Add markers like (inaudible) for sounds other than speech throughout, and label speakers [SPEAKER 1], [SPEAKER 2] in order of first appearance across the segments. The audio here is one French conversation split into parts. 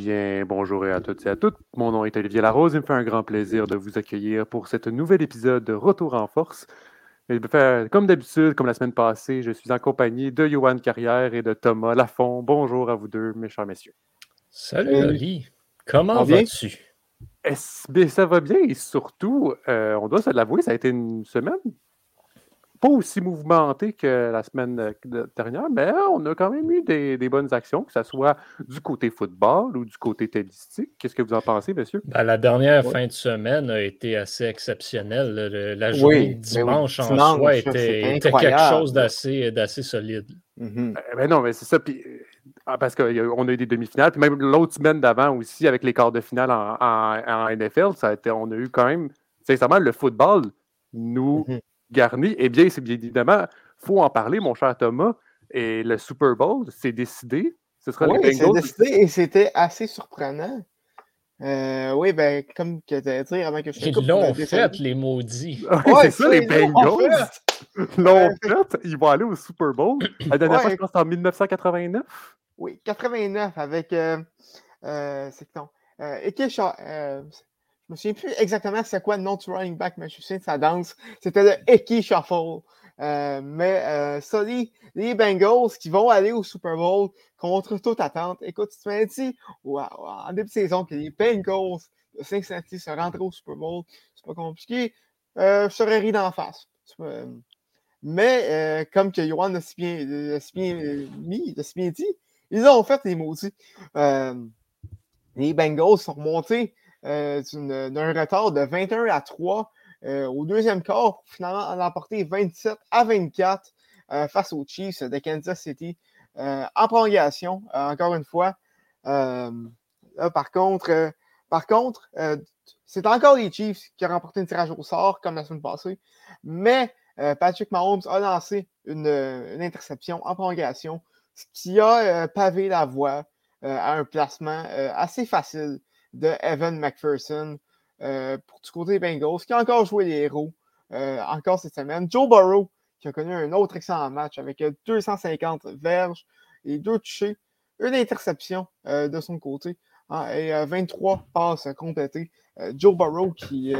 [SPEAKER 1] Bien, bonjour à toutes et à toutes. Mon nom est Olivier Larose. Il me fait un grand plaisir de vous accueillir pour cet nouvel épisode de Retour en force. comme d'habitude, comme la semaine passée, je suis en compagnie de Johan Carrière et de Thomas Lafont. Bonjour à vous deux, mes chers messieurs.
[SPEAKER 2] Salut, Oli. Comment vas-tu?
[SPEAKER 1] Ça va bien et surtout, euh, on doit se l'avouer, ça a été une semaine pas aussi mouvementé que la semaine euh, dernière, mais on a quand même eu des, bonnes actions, que ce soit du côté football ou du côté tennistique. Qu'est-ce que vous en pensez, monsieur?
[SPEAKER 2] Ben, la dernière fin de semaine a été assez exceptionnelle. La journée de dimanche en soi était, quelque chose d'assez solide.
[SPEAKER 1] Mm-hmm. Ben, ben non, mais c'est ça. Ah, parce qu'on a eu des demi-finales. Puis même l'autre semaine d'avant aussi, avec les quarts de finale en, NFL, ça a été, on a eu quand même, sincèrement, le football nous mm-hmm garni, eh bien, c'est bien évidemment, il faut en parler, mon cher Thomas. Et le Super Bowl, c'est décidé. Ce sera
[SPEAKER 3] oui, c'est décidé et c'était assez surprenant. Euh, oui, ben, comme tu as dit avant que je
[SPEAKER 2] Ils l'ont fait, les maudits. (laughs)
[SPEAKER 1] c'est ça, les Bengals. L'ont fait. Ils vont aller au Super Bowl. La dernière fois, je pense, c'était en 1989.
[SPEAKER 3] Oui, 89 avec. Euh, euh, c'est non. Euh, euh, je me souviens plus exactement c'est quoi le nom running back, mais je suis de sa danse. C'était le Eki Shuffle. Euh, mais euh, ça, les, Bengals qui vont aller au Super Bowl contre toute attente. Écoute, tu m'as dit en début de saison que les Bengals de Cincinnati se rendraient au Super Bowl. C'est pas compliqué. Euh, je serais ri d'en face. Mais comme que Johan a si bien, mis, bien dit, ils ont fait les maudits. les Bengals sont remontés euh, d'un retard de 21 à 3 euh, au deuxième quart pour finalement en emporter 27 à 24 euh, face aux Chiefs de Kansas City en prolongation, encore une fois. par contre, par contre c'est encore les Chiefs qui ont remporté une tirage au sort comme la semaine passée, mais Patrick Mahomes a lancé une, une, interception en prolongation, ce qui a pavé la voie à un placement assez facile de Evan McPherson euh, pour du côté Bengals, qui a encore joué les héros euh, encore cette semaine. Joe Burrow, qui a connu un autre excellent match avec 250 verges et deux touchés, une interception euh, de son côté hein, et 23 passes complétées. Joe Burrow qui,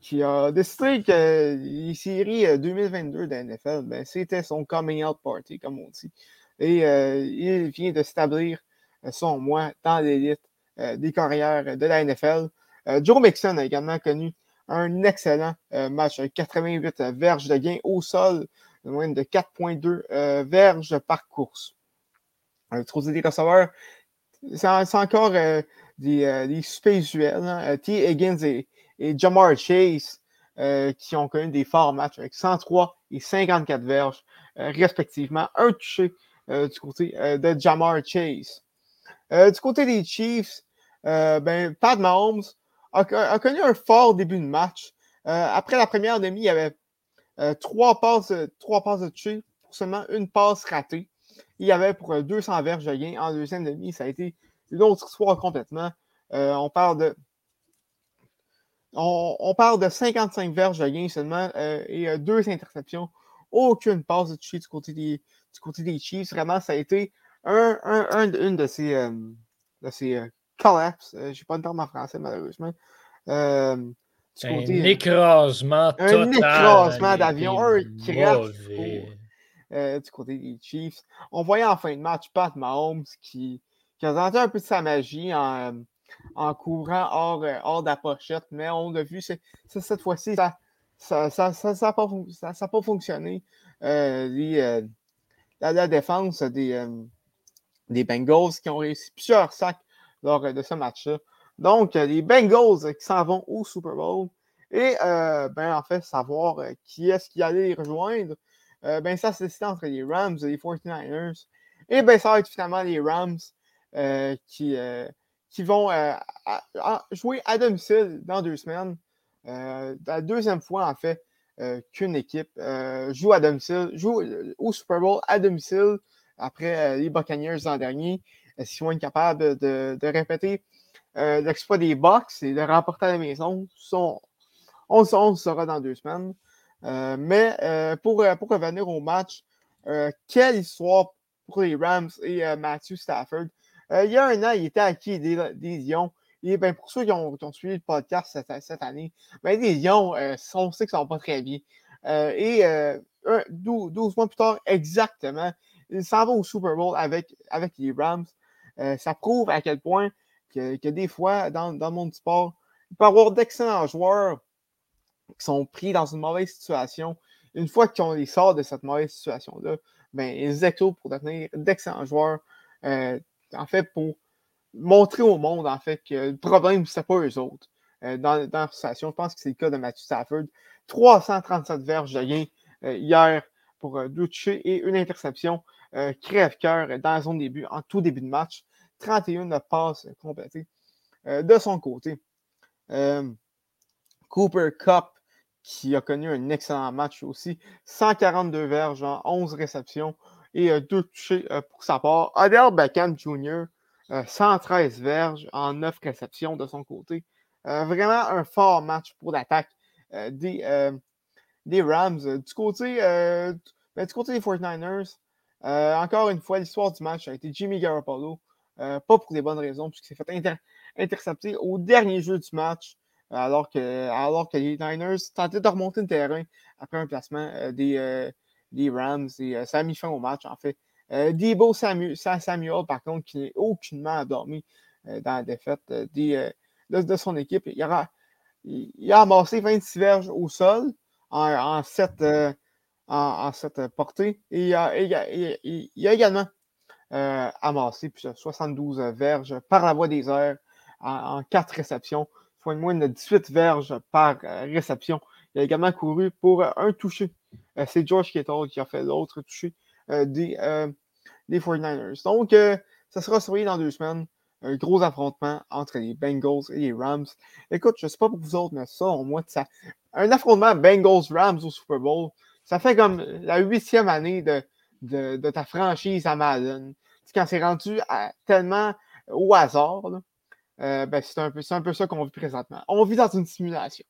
[SPEAKER 3] qui a décidé que les séries 2022 de NFL, ben, c'était son coming out party, comme on dit. Et il vient de s'établir, selon moi, dans l'élite des carrières de la NFL. Euh, Joe Mixon a également connu un excellent euh, match avec 88 verges de gain au sol, moyenne de 4,2 verges par course. Côté des receveurs, c'est encore des, des suspects usuels. Hein. T. Higgins et, Jamar Chase qui ont connu des forts matchs avec 103 et 54 verges, respectivement. Un touché du côté de Jamar Chase. du côté des Chiefs, euh, ben, Pat Mahomes a, connu un fort début de match. Euh, après la première demi, il y avait euh, trois, passes, trois passes de toucher pour seulement une passe ratée. Il y avait pour 200 verges de gain en deuxième demi. Ça a été une autre histoire complètement. on parle de on, parle de 55 verges de gain seulement et deux interceptions. Aucune passe de toucher du côté des, du côté des Chiefs. Vraiment, ça a été un, une de ces, de ces collapse. Euh, je n'ai pas le terme en français, malheureusement.
[SPEAKER 2] Euh, un écrasement
[SPEAKER 3] total. Un écrasement d'avion, un crash euh, du côté des Chiefs. On voyait en fin de match Pat Mahomes qui, qui a tenté un peu de sa magie en, en courant hors, hors de la pochette, mais on l'a vu, c'est, cette fois-ci, ça n'a ça, ça, ça, pas, pas, fonctionné. Les, la, la, défense des, des Bengals qui ont réussi plusieurs sacs lors de ce match-là. Donc, les Bengals qui s'en vont au Super Bowl. Et, euh, ben, en fait, savoir euh, qui est-ce qui allait les rejoindre. Euh, ben, ça, c'est entre les Rams et les 49ers. Et, ben, ça va être finalement les Rams qui, qui vont jouer à domicile dans deux semaines. la deuxième fois, en fait, qu'une équipe joue à domicile, joue au Super Bowl à domicile après les Buccaneers l'an dernier. Est-ce qu'ils vont être capables de, répéter euh, l'exploit des box et de remporter à la maison? on, on, saura dans deux semaines. Euh, mais euh, pour, pour revenir au match, quelle histoire pour les Rams et Matthew Stafford. il y a un an, il était acquis des, Lions. Et ben, pour ceux qui ont, suivi le podcast cette, année, ben, les Lions, on sait qu'ils ne sont pas très bien. et 12, mois plus tard, exactement, il s'en va au Super Bowl avec, avec les Rams. Ça prouve à quel point que, des fois, dans, le monde du sport, il peut y avoir d'excellents joueurs qui sont pris dans une mauvaise situation. Une fois qu'on les sort de cette mauvaise situation-là, ben, ils explosent pour devenir d'excellents joueurs. Euh, en fait, pour montrer au monde en fait que le problème, c'est pas eux autres. Euh, dans, leur situation, je pense que c'est le cas de Matthew Stafford. 337 verges de gain euh, hier pour deux touchés et une interception. Crève-cœur dans zone début, en tout début de match. 31 de passes complétées de son côté. Cooper Cup, qui a connu un excellent match aussi. 142 verges en 11 réceptions et euh, deux touchés euh, pour sa part. Adele Beckham Jr., 113 verges en 9 réceptions de son côté. Euh, vraiment un fort match pour l'attaque des, des, Rams. Du côté, ben, du côté des 49ers, encore une fois, l'histoire du match a été Jimmy Garoppolo. pas pour des bonnes raisons, puisqu'il s'est fait intercepter au dernier jeu du match alors que, alors que les Niners tentaient de remonter le terrain après un placement euh, des, euh, des, Rams et euh, ça a mis fin au match, en fait. Debo Samuel, Samuel, par contre, qui n'est aucunement endormi dans la défaite des, de, son équipe. Il, il, a amassé 26 verges au sol en, en 7, en, portées et il a, il a, également amassé 72 verges par la voie des airs en, 4 réceptions faut une moyenne de 18 verges par euh, réception. Il a également couru pour euh, un touché. Euh, c'est George Kittle qui a fait l'autre touché des, des 49ers. Donc, ça sera surveillé dans deux semaines. Un gros affrontement entre les Bengals et les Rams. Écoute, je ne sais pas pour vous autres, mais ça, au moins, ça, un affrontement Bengals-Rams au Super Bowl, ça fait comme la huitième année de, ta franchise Madden. Quand c'est rendu tellement au hasard, euh, ben, c'est un, peu, un peu ça qu'on vit présentement. On vit dans une simulation.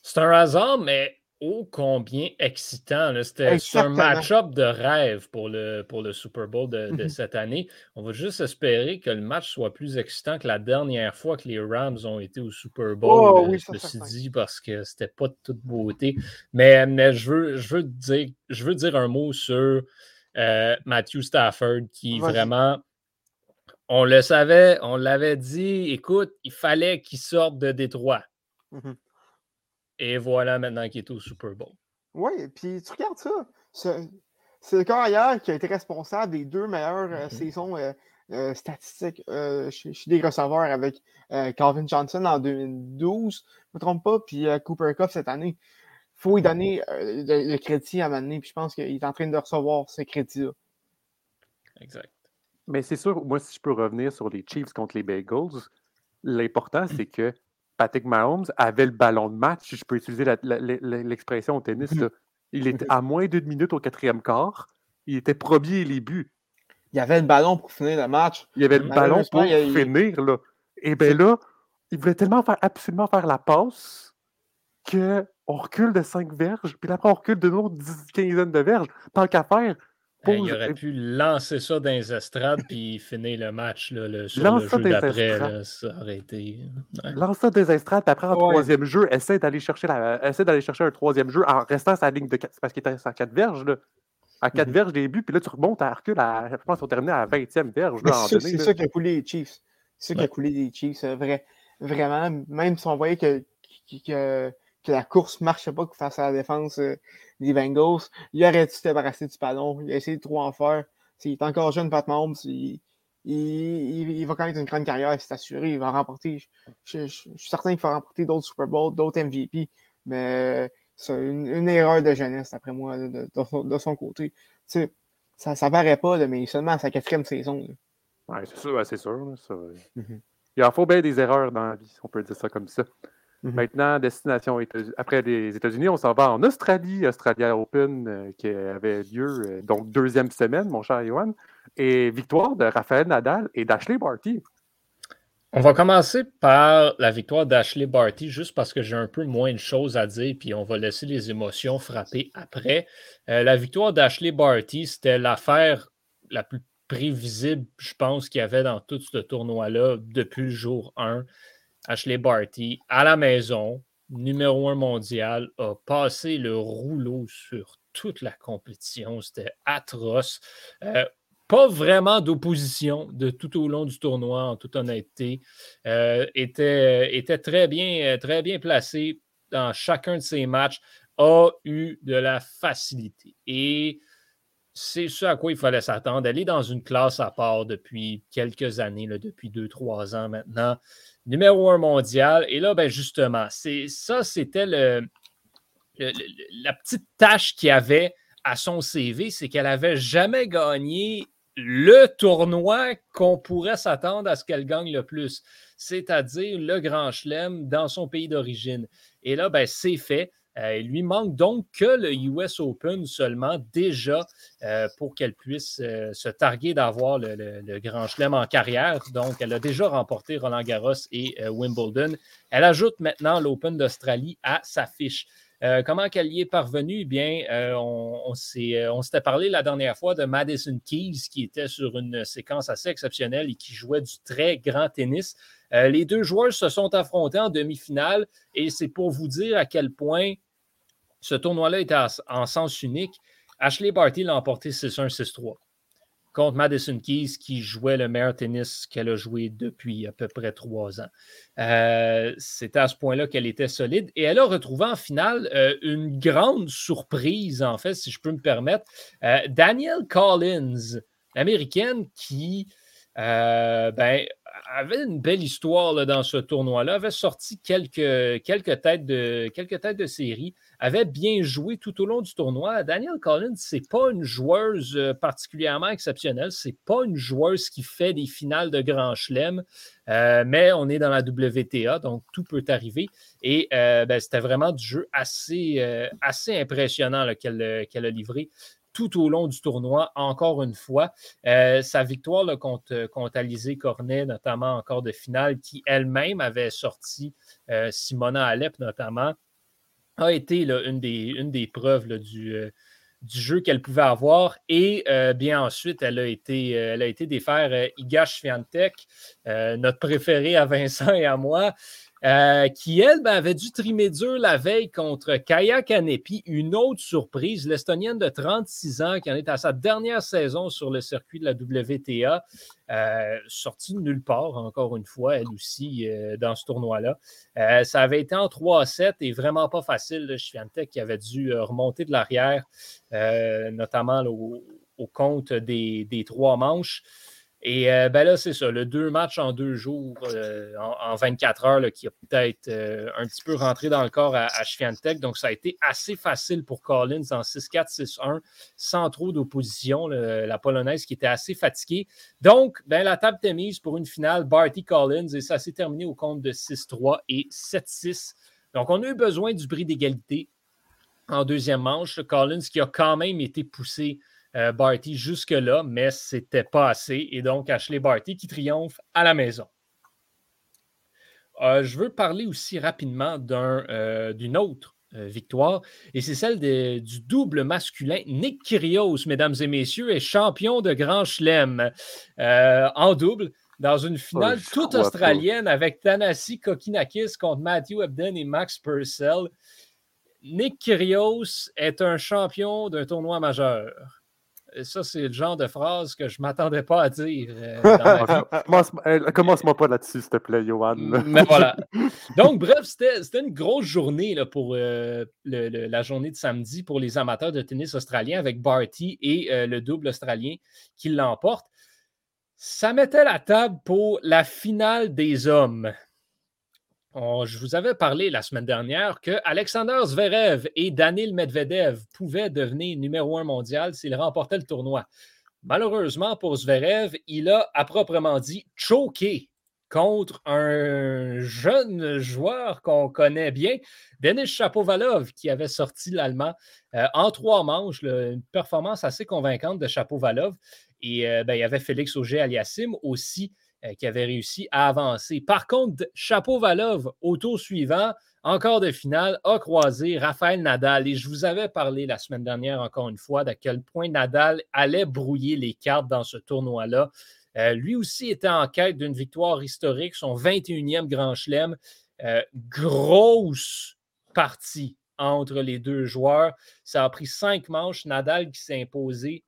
[SPEAKER 2] C'est un hasard, mais ô combien excitant. C'était un match-up de rêve pour le, pour le Super Bowl de, mhm. cette année. On va juste espérer que le match soit plus excitant que la dernière fois que les Rams ont été au Super Bowl. Oh, oui, je me suis dit parce que c'était pas de toute beauté. Mais, mais je, veux, je, veux dire, je veux dire un mot sur euh, Matthew Stafford qui vraiment on le savait, on l'avait dit, écoute, il fallait qu'il sorte de Détroit. Mmh et voilà maintenant qu'il est au Super Bowl.
[SPEAKER 3] Oui, puis tu regardes ça. C'est le carrière qui a été responsable des deux meilleures euh, mmh saisons euh, euh, statistiques chez, des receveurs avec Calvin Johnson en 2012, je ne me trompe pas, puis Cooper Cup cette année. Il faut lui donner le, crédit à un puis je pense qu'il est en train de recevoir ce crédit-là.
[SPEAKER 2] Exact.
[SPEAKER 1] Mais c'est sûr, moi, si je peux revenir sur les Chiefs contre les Bagels, l'important, c'est que Patrick Mahomes avait le ballon de match, si je peux utiliser l'expression au tennis. Mmh. Il était à moins d'une minute au quatrième quart. Il était premier les buts.
[SPEAKER 3] Il avait le ballon pour finir le match.
[SPEAKER 1] Il avait le ballon pour finir. Là. Et bien là, il voulait tellement faire, absolument faire la passe qu'on recule de 5 verges, puis après on recule de nouveau 10 quinzaine de verges. Tant qu'à faire,
[SPEAKER 2] il aurait pu lancer ça dans les estrades puis finir le match là, le, sur le jeu d'après. Ça aurait été.
[SPEAKER 1] Lance ça des estrades, puis après, en troisième jeu, essaie d'aller chercher, d'aller chercher un troisième jeu en restant à sa ligne de 4. parce qu'il était à 4 verges. Là. À 4 mm-hmm. verges des buts, puis là, tu remontes à recul à. Je pense qu'on terminé à la 20e verge.
[SPEAKER 3] C'est ça, qui a coulé les Chiefs. C'est ça qui a coulé les Chiefs. Vrai, vraiment, même si on voyait que, que, que la course ne marchait pas face à la défense euh, des Bengals. Il aurait dû se débarrasser du ballon. Il a essayé de trop en faire. S'il est encore jeune, Pat Mahomes. Il, il, va connaître une grande carrière, c'est assuré. Il va remporter. Je, suis certain qu'il va remporter d'autres Super Bowls, d'autres MVP. Mais c'est une, erreur de jeunesse, après moi, de, son, côté. ça ne paraît pas, mais seulement à sa quatrième saison.
[SPEAKER 1] Oui, c'est sûr. c'est sûr mm-hmm. Il en faut bien des erreurs dans la vie, si on peut dire ça comme ça. Mhm. Maintenant, destination après les États-Unis, on s'en va en Australie, Australia Open euh, qui avait lieu, euh, donc deuxième semaine, mon cher Johan, et victoire de Raphaël Nadal et d'Ashley Barty.
[SPEAKER 2] On va commencer par la victoire d'Ashley Barty, juste parce que j'ai un peu moins de choses à dire, puis on va laisser les émotions frapper après. Euh, la victoire d'Ashley Barty, c'était l'affaire la plus prévisible, je pense, qu'il y avait dans tout ce tournoi-là depuis le jour 1. Ashley Barty, à la maison, numéro un mondial, a passé le rouleau sur toute la compétition. C'était atroce. Euh, pas vraiment d'opposition de tout au long du tournoi, en toute honnêteté. Euh, était, était très, bien, très bien placé dans chacun de ses matchs, a eu de la facilité. Et c'est ce à quoi il fallait s'attendre. d'aller dans une classe à part depuis quelques années, là, depuis deux, trois ans maintenant. Numéro un mondial. Et là, ben justement, c'est ça, c'était le, la petite tâche qu'il avait à son CV, c'est qu'elle n'avait jamais gagné le tournoi qu'on pourrait s'attendre à ce qu'elle gagne le plus, c'est-à-dire le Grand Chelem dans son pays d'origine. Et là, ben, c'est fait. Euh, il lui manque donc que le US Open seulement déjà euh, pour qu'elle puisse euh, se targuer d'avoir le, Grand Chelem en carrière. Donc, elle a déjà remporté Roland Garros et Wimbledon. Elle ajoute maintenant l'Open d'Australie à sa fiche. comment qu'elle y est parvenue? Eh bien, on, on s'était parlé la dernière fois de Madison Keys qui était sur une séquence assez exceptionnelle et qui jouait du très grand tennis. les deux joueurs se sont affrontés en demi-finale et c'est pour vous dire à quel point ce tournoi-là était en sens unique. Ashley Barty l'a emporté 6-1, 6-3 contre Madison Keys qui jouait le meilleur tennis qu'elle a joué depuis à peu près trois ans. Euh, C'était à ce point-là qu'elle était solide et elle a retrouvé en finale euh, une grande surprise, en fait, si je peux me permettre. Euh, Danielle Collins, l'américaine qui ben, avait une belle histoire dans ce tournoi-là, avait sorti quelques, têtes de, série, avait bien joué tout au long du tournoi. Daniel Collins, ce n'est pas une joueuse euh, particulièrement exceptionnelle, ce n'est pas une joueuse qui fait des finales de Grand Chelem, euh, mais on est dans la WTA, donc tout peut arriver. Et euh, ben, c'était vraiment du jeu assez, assez impressionnant qu'elle a livré tout au long du tournoi, encore une fois. Euh, sa victoire contre, contre Alizé Cornet, notamment en quart de finale, qui elle-même avait sorti euh, Simona Alep, notamment, a été une, des, preuves du, euh, jeu qu'elle pouvait avoir. Et bien ensuite, elle a été, elle a été défaire Iga notre préféré à Vincent et à moi. Euh, qui, elle, ben, avait dû trimer dur la veille contre Kaya Kanepi, une autre surprise, l'Estonienne de 36 ans qui en est à sa dernière saison sur le circuit de la WTA, euh, sortie de nulle part, encore une fois, elle aussi, euh, dans ce tournoi-là. ça avait été en 3-7 et vraiment pas facile. de Chiantec qui avait dû remonter de l'arrière, notamment au, compte des trois manches. Et euh, ben là, c'est ça, le deux matchs en deux jours, euh, en, 24 heures, qui a peut-être euh, un petit peu rentré dans le corps à, à Donc, ça a été assez facile pour Collins en 6-4, 6-1, sans trop d'opposition. La Polonaise qui était assez fatiguée. Donc, ben, la table était mise pour une finale Barty Collins et ça s'est terminé au compte de 6-3 et 7-6. Donc, on a eu besoin du bris d'égalité en deuxième manche. Collins qui a quand même été poussé euh, Barty jusque-là, mais ce n'était pas assez. Et donc, Ashley Barty qui triomphe à la maison. Euh, je veux parler aussi rapidement euh, d'une autre victoire, et c'est celle du double masculin. Nick Kyrgios, mesdames et messieurs, est champion de Grand Chelem en double dans une finale toute australienne avec Tanasi Kokinakis contre Matthew Ebden et Max Purcell. Nick Kyrgios est un champion d'un tournoi majeur ça, c'est le genre de phrase que je ne m'attendais pas à dire. Euh, (laughs)
[SPEAKER 1] euh, commence-moi pas là-dessus, s'il te plaît, Johan.
[SPEAKER 2] Mais voilà. Donc, bref, c'était une grosse journée là, pour euh, la journée de samedi pour les amateurs de tennis australien avec Barty et le double australien qui l'emporte. Ça mettait la table pour la finale des hommes je vous avais parlé la semaine dernière que Alexander Zverev et Danil Medvedev pouvaient devenir numéro un mondial s'ils remportaient le tournoi. Malheureusement pour Zverev, il a à proprement dit choqué contre un jeune joueur qu'on connaît bien, Denis Chapovalov, qui avait sorti l'Allemand euh, en trois manches, une performance assez convaincante de Chapovalov. Et euh, ben, il y avait Félix Auger-Aliassime aussi qui avait réussi à avancer. Par contre, Chapeau Valov, au tour suivant, encore de finale, a croisé Raphaël Nadal. Et je vous avais parlé la semaine dernière, encore une fois, d'à quel point Nadal allait brouiller les cartes dans ce tournoi-là. lui aussi était en quête d'une victoire historique, son 21e Grand Chelem. grosse partie entre les deux joueurs. Ça a pris cinq manches. Nadal qui s'est imposé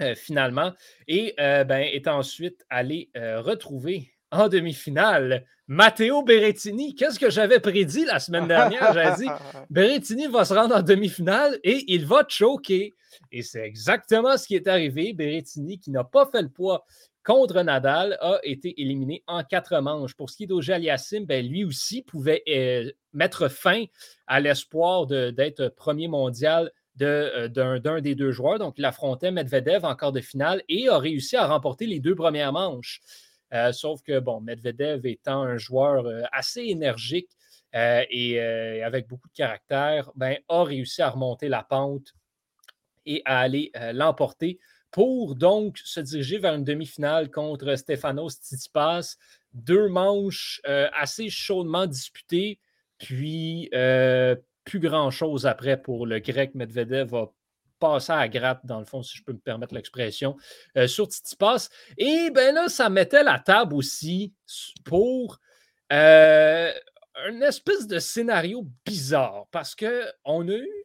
[SPEAKER 2] euh, finalement et euh, ben, est ensuite allé euh, retrouver en demi-finale Matteo Berrettini. Qu'est-ce que j'avais prédit la semaine dernière? J'avais dit (laughs) Berrettini va se rendre en demi-finale et il va choquer. Et c'est exactement ce qui est arrivé. Berrettini, qui n'a pas fait le poids contre Nadal a été éliminé en quatre manches. Pour ce qui est d'Auger Aliassim, ben, lui aussi pouvait mettre fin à l'espoir d'être premier mondial euh, d'un des deux joueurs. Donc, il affrontait Medvedev en quart de finale et a réussi à remporter les deux premières manches. Euh, sauf que, bon, Medvedev étant un joueur assez énergique et avec beaucoup de caractère, ben, a réussi à remonter la pente et à aller l'emporter pour donc se diriger vers une demi-finale contre Stefanos Tsitsipas. Deux manches euh, assez chaudement disputées, puis euh, plus grand-chose après pour le grec Medvedev va passer à gratte, dans le fond, si je peux me permettre l'expression, euh, sur Tsitsipas. Et bien là, ça mettait la table aussi pour une espèce de scénario bizarre, parce qu'on a eu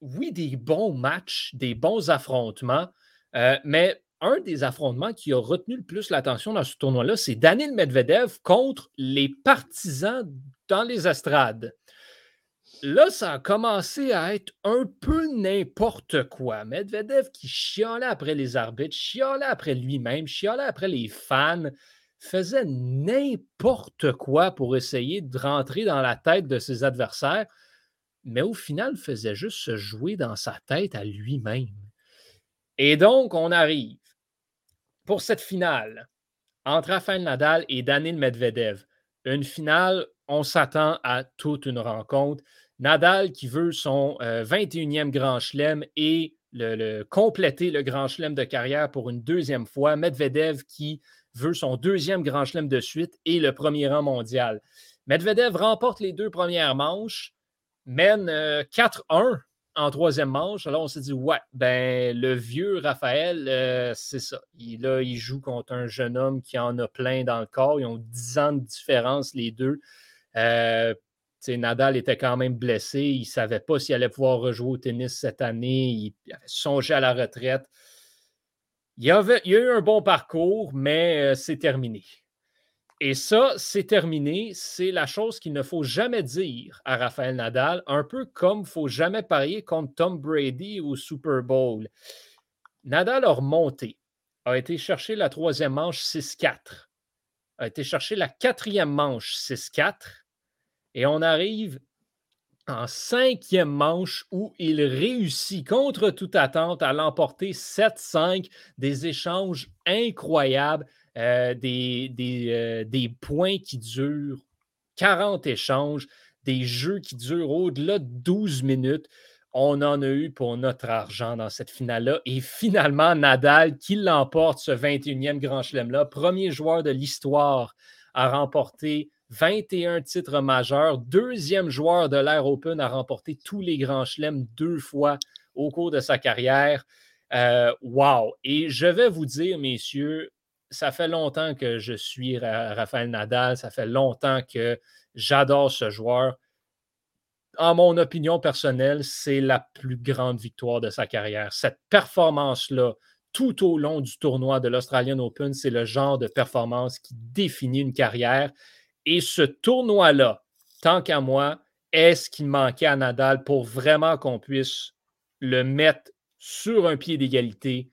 [SPEAKER 2] oui, des bons matchs, des bons affrontements, euh, mais un des affrontements qui a retenu le plus l'attention dans ce tournoi-là, c'est Daniel Medvedev contre les partisans dans les estrades. Là, ça a commencé à être un peu n'importe quoi. Medvedev qui chialait après les arbitres, chialait après lui-même, chialait après les fans, faisait n'importe quoi pour essayer de rentrer dans la tête de ses adversaires mais au final, faisait juste se jouer dans sa tête à lui-même. Et donc, on arrive pour cette finale entre Rafael Nadal et Daniel Medvedev. Une finale, on s'attend à toute une rencontre. Nadal qui veut son 21e euh, Grand Chelem et le, compléter le Grand Chelem de carrière pour une deuxième fois. Medvedev qui veut son deuxième Grand Chelem de suite et le premier rang mondial. Medvedev remporte les deux premières manches mène 4-1 euh, en troisième manche. Alors, on s'est dit, ouais, ben, le vieux Raphaël, euh, c'est ça. Il, là, il joue contre un jeune homme qui en a plein dans le corps. Ils ont 10 ans de différence, les deux. Nadal était quand même blessé. Il ne savait pas s'il allait pouvoir rejouer au tennis cette année. Il, avait songé à la retraite. Il, y avait, a eu un bon parcours, mais c'est terminé. Et ça, c'est terminé. C'est la chose qu'il ne faut jamais dire à Raphaël Nadal, un peu comme il ne faut jamais parier contre Tom Brady au Super Bowl. Nadal a remonté, a été chercher la troisième manche 6-4, a été chercher la quatrième manche 6-4, et on arrive en cinquième manche où il réussit contre toute attente à l'emporter 7-5, des échanges incroyables. Euh, des, euh, des, points qui durent 40 échanges, des jeux qui durent au-delà de 12 minutes. On en a eu pour notre argent dans cette finale-là. Et finalement, Nadal qui l'emporte ce 21e Grand Chelem-là, premier joueur de l'histoire à remporter 21 titres majeurs, deuxième joueur de l'Air Open à remporter tous les Grands Chelems deux fois au cours de sa carrière. Euh, wow! Et je vais vous dire, messieurs, ça fait longtemps que je suis Raphaël Nadal, ça fait longtemps que j'adore ce joueur. En mon opinion personnelle, c'est la plus grande victoire de sa carrière. Cette performance-là, tout au long du tournoi de l'Australian Open, c'est le genre de performance qui définit une carrière. Et ce tournoi-là, tant qu'à moi, est ce qu'il manquait à Nadal pour vraiment qu'on puisse le mettre sur un pied d'égalité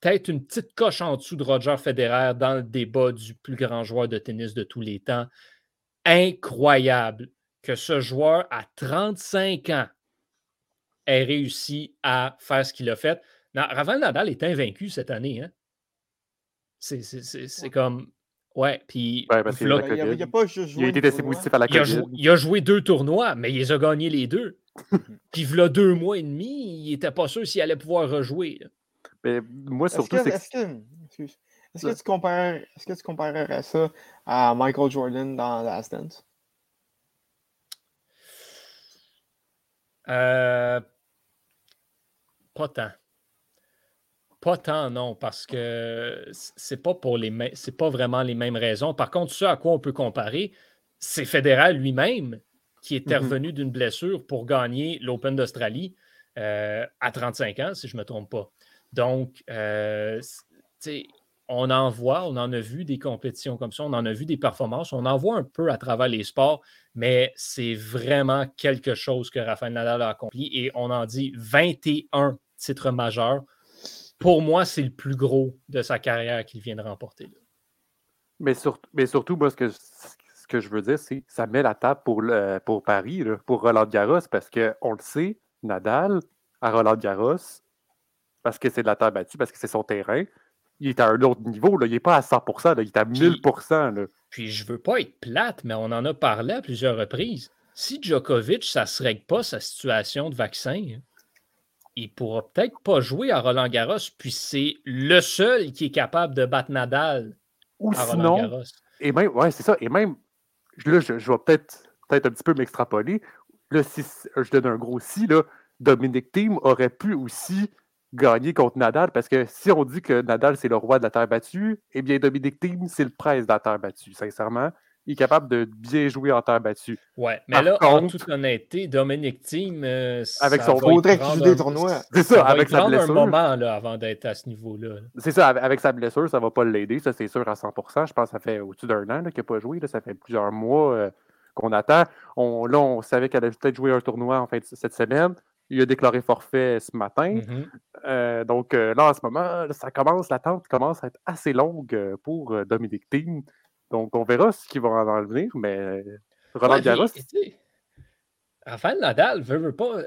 [SPEAKER 2] peut-être une petite coche en dessous de Roger Federer dans le débat du plus grand joueur de tennis de tous les temps. Incroyable que ce joueur, à 35 ans, ait réussi à faire ce qu'il a fait. Raval Nadal est invaincu cette année. Hein? C'est comme. Ouais, puis.
[SPEAKER 1] Ouais, il, a, il, a, pas joué il a été testé positif à la
[SPEAKER 2] il a, joué, il a, joué deux tournois, mais il les a gagnés les deux. (laughs) puis, il a deux mois et demi, il n'était pas sûr s'il allait pouvoir rejouer.
[SPEAKER 1] Mais moi, surtout, c'est
[SPEAKER 3] est-ce que, Est-ce que, tu compares, est-ce que tu comparerais ça à Michael Jordan dans Last Dance?
[SPEAKER 2] Euh, pas tant. Pas tant, non, parce que c'est pas pour les c'est pas vraiment les mêmes raisons. Par contre, ce à quoi on peut comparer, c'est Fédéral lui-même qui est mm-hmm. revenu d'une blessure pour gagner l'Open d'Australie euh, à 35 ans, si je ne me trompe pas. Donc, euh, on en voit, on en a vu des compétitions comme ça, on en a vu des performances, on en voit un peu à travers les sports, mais c'est vraiment quelque chose que Rafael Nadal a accompli et on en dit 21 titres majeurs. Pour moi, c'est le plus gros de sa carrière qu'il vient de remporter.
[SPEAKER 1] Mais, mais surtout, moi, ce que, ce que je veux dire, c'est que ça met la table pour, pour Paris, pour Roland Garros, parce qu'on le sait, Nadal, à Roland Garros, parce que c'est de la table battue, parce que c'est son terrain, il est à un autre niveau. Là. Il n'est pas à 100% il est à 1000 là.
[SPEAKER 2] Puis je veux pas être plate, mais on en a parlé à plusieurs reprises. Si Djokovic, ça ne se règle pas sa situation de vaccin, il pourra peut-être pas jouer à Roland Garros, puis c'est le seul qui est capable de battre Nadal
[SPEAKER 1] Ou à Roland Garros. Et même, ouais, c'est ça. Et même, là, je, vais peut-être peut un petit peu m'extrapoler. Là, si je donne un gros si, là, Dominic Thiem aurait pu aussi gagner contre Nadal, parce que si on dit que Nadal, c'est le roi de la terre battue, eh bien, Dominic Thiem, c'est le prince de la terre battue, sincèrement. Il est capable de bien jouer en terre battue.
[SPEAKER 2] Ouais, mais là, en toute honnêteté, Dominic Thiem, euh,
[SPEAKER 3] avec son faudrait qu'il joue des tournois.
[SPEAKER 1] C'est ça, avec sa blessure.
[SPEAKER 2] un moment là, avant d'être à ce niveau-là.
[SPEAKER 1] C'est ça, avec sa blessure, ça ne va pas l'aider, ça c'est sûr à 100%. Je pense que ça fait au-dessus d'un an qu'il n'a pas joué, ça fait plusieurs mois euh, qu'on attend. On, là, on savait qu'elle allait peut-être jouer un tournoi en fait cette semaine. Il a déclaré forfait ce matin. Mm-hmm. Euh, donc euh, là, en ce moment, ça commence, l'attente commence à être assez longue pour Dominique Thiem. Donc on verra ce qui va en venir, mais Roland Garros.
[SPEAKER 2] Raphaël Nadal veut, veut pas.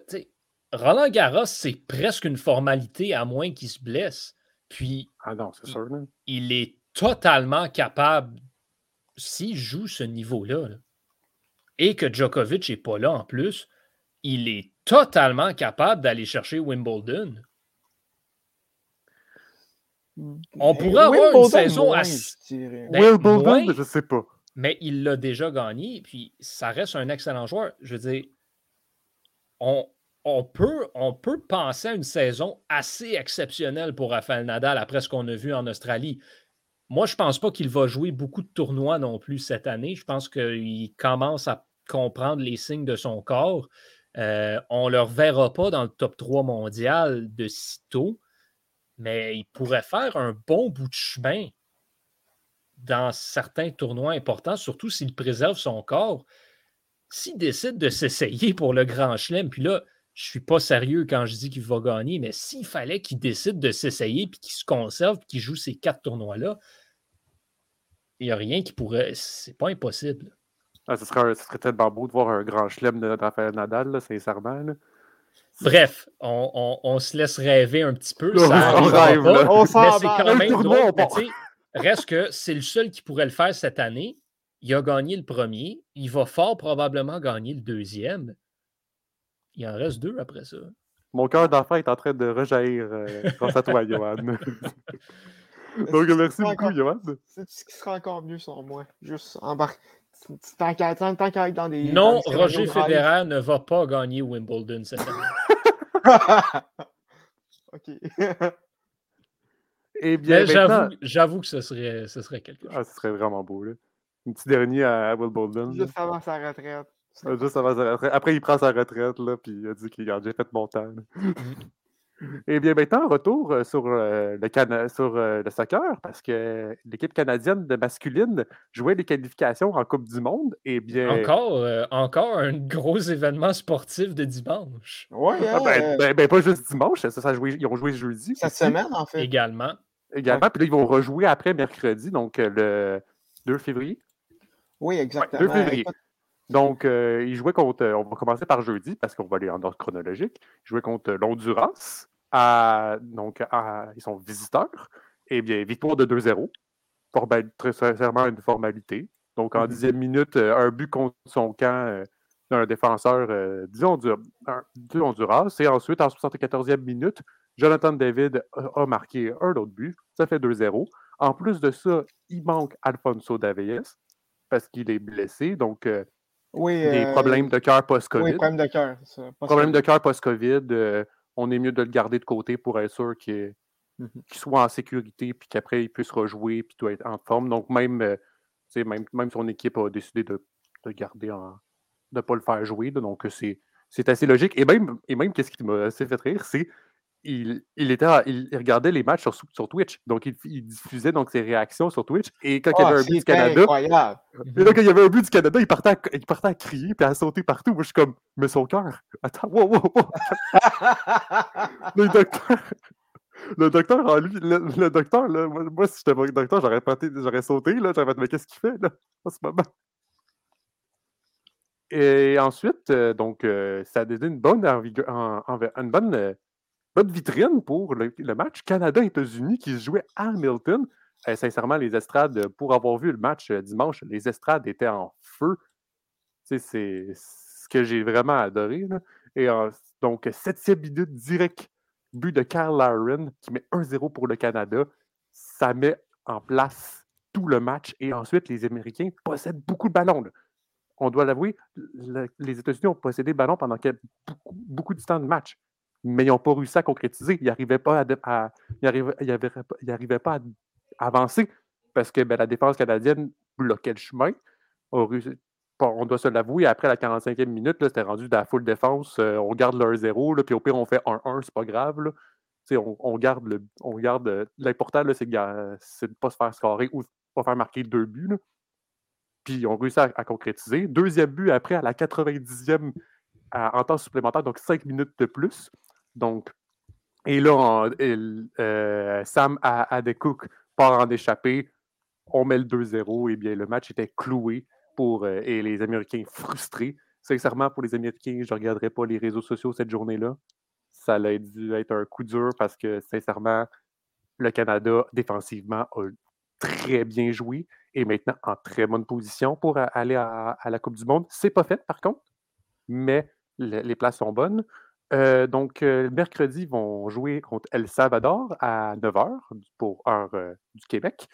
[SPEAKER 2] Roland Garros, c'est presque une formalité à moins qu'il se blesse. Puis
[SPEAKER 1] ah non, c'est sûr,
[SPEAKER 2] il, est totalement capable, s'il joue ce niveau-là, et que Djokovic n'est pas là en plus, il est totalement capable d'aller chercher Wimbledon. On pourrait avoir une saison à.
[SPEAKER 1] Ben, Wimbledon, je sais pas.
[SPEAKER 2] Mais il l'a déjà gagné, puis ça reste un excellent joueur. Je veux dire, on, on, peut, on peut penser à une saison assez exceptionnelle pour Rafael Nadal après ce qu'on a vu en Australie. Moi, je ne pense pas qu'il va jouer beaucoup de tournois non plus cette année. Je pense qu'il commence à comprendre les signes de son corps. Euh, on ne le reverra pas dans le top 3 mondial de sitôt, mais il pourrait faire un bon bout de chemin dans certains tournois importants, surtout s'il préserve son corps. S'il décide de s'essayer pour le Grand Chelem, puis là, je ne suis pas sérieux quand je dis qu'il va gagner, mais s'il fallait qu'il décide de s'essayer, puis qu'il se conserve, puis qu'il joue ces quatre tournois-là, il n'y a rien qui pourrait. C'est pas impossible.
[SPEAKER 1] Ah, ce, serait, tellement beau de voir un grand chelem de Rafael Nadal, là, sincèrement.
[SPEAKER 2] Bref, on, se laisse rêver un petit peu. Ça on rêve, On mais c'est quand même drôle. reste que c'est le seul qui pourrait le faire cette année. Il a gagné le premier. Il va fort probablement gagner le deuxième. Il en reste deux après ça.
[SPEAKER 1] Mon cœur d'enfant est en train de rejaillir euh, grâce à toi, (laughs) Johan. Donc, merci beaucoup, Johan.
[SPEAKER 3] C'est ce qui sera encore mieux sans moi? Juste embarquer Tant qu'à être dans des.
[SPEAKER 2] Non, Roger Federer ne va pas gagner Wimbledon cette année. (laughs)
[SPEAKER 3] OK.
[SPEAKER 1] Eh bien,
[SPEAKER 2] j'avoue que ce serait, ce serait quelque chose.
[SPEAKER 1] Ah, ce serait vraiment beau. Là. Un petit dernier à, Wimbledon.
[SPEAKER 3] Juste avant sa retraite.
[SPEAKER 1] Juste avant sa retraite. Après, il prend sa retraite, là, puis il a dit qu'il a déjà fait mon temps. (laughs) Eh bien, maintenant, retour euh, sur, euh, le, sur euh, le soccer, parce que l'équipe canadienne de masculine jouait les qualifications en Coupe du Monde. Eh bien...
[SPEAKER 2] Encore, encore un gros événement sportif de dimanche.
[SPEAKER 3] Oui,
[SPEAKER 1] ah, ben, ben, ben, pas juste dimanche, ça, ça ils ont joué jeudi.
[SPEAKER 3] Cette semaine, en fait.
[SPEAKER 2] Également.
[SPEAKER 1] Également, puis là, ils vont rejouer après mercredi, donc le 2 février.
[SPEAKER 3] Oui, exactement. 2
[SPEAKER 1] février. Donc, euh, ils jouaient contre. On va commencer par jeudi parce qu'on va aller en ordre chronologique. Ils jouaient contre l'Honduras. donc, ils sont visiteurs. Eh bien, victoire de 2-0. Très sincèrement, une formalité. Donc, en mm-hmm. dixième minute, euh, un but contre son camp euh, d'un défenseur, disons, du, Honduras. Et ensuite, en 74e minute, Jonathan David a, marqué un autre but. Ça fait 2-0. En plus de ça, il manque Alfonso Davies parce qu'il est blessé. Donc, euh,
[SPEAKER 3] oui,
[SPEAKER 1] des problèmes de cœur post-COVID.
[SPEAKER 3] Oui, problème de cœur.
[SPEAKER 1] Problème de cœur post-COVID. on est mieux de le garder de côté pour être sûr qu'il mmh soit en sécurité et qu'après, il puisse rejouer et tout être en forme. Donc, même, même, même son équipe a décidé de, de garder en, de ne pas le faire jouer. donc, c'est assez logique. Et même, et même qu'est-ce qui m'a assez fait rire, c'est il, il, était il, regardait les matchs sur, sur Twitch. Donc, il, diffusait donc ses réactions sur Twitch. Et quand il y avait ah, un but du Canada. Et là, quand il y avait un but du Canada, il partait à, il partait à crier et à sauter partout. Moi, je suis comme, mais son cœur. Attends, wow, wow, wow. (laughs) le docteur. Le docteur, en lui, le, docteur, là, moi, si j'étais le docteur, j'aurais sauté, là, j'aurais fait, mais qu'est-ce qu'il fait, là, en ce moment? Et ensuite, euh, donc, euh, ça a donné une bonne, une bonne, euh, bonne vitrine pour le, match Canada-États-Unis qui se jouait à Hamilton. sincèrement, les estrades, pour avoir vu le match dimanche, les estrades étaient en feu. C'est ce que j'ai vraiment adoré. Et donc, septième minute direct, but de Karl Laren qui met 1-0 pour le Canada. Ça met en place tout le match. Et ensuite, les Américains possèdent beaucoup de ballons on doit l'avouer, les États-Unis ont possédé le ballon pendant beaucoup de temps de match, mais ils n'ont pas réussi à concrétiser. Ils n'arrivaient pas à, pas à avancer parce que ben, la défense canadienne bloquait le chemin. On, doit se l'avouer, après la 45e minute, c'était rendu de la full défense. Euh, on garde leur 0, puis au pire, on fait 1-1, c'est pas grave. On, garde on garde l'important, c'est de ne pas se faire scorer ou pas faire marquer deux buts puis ils ont réussi à, concrétiser. Deuxième but après, à la 90e en temps supplémentaire, donc cinq minutes de plus. Donc, et là, euh, Sam Adecook part en échappée. On met le 2-0. Et bien, le match était cloué pour euh, et les Américains frustrés. Sincèrement, pour les Américains, je ne regarderai pas les réseaux sociaux cette journée-là. Ça a dû être un coup dur parce que, sincèrement, le Canada, défensivement, a très bien joué est maintenant en très bonne position pour aller à, la Coupe du Monde. C'est pas fait, par contre, mais les places sont bonnes. Euh, donc, euh, mercredi, ils vont jouer contre El Salvador à 9h pour heure euh, du Québec.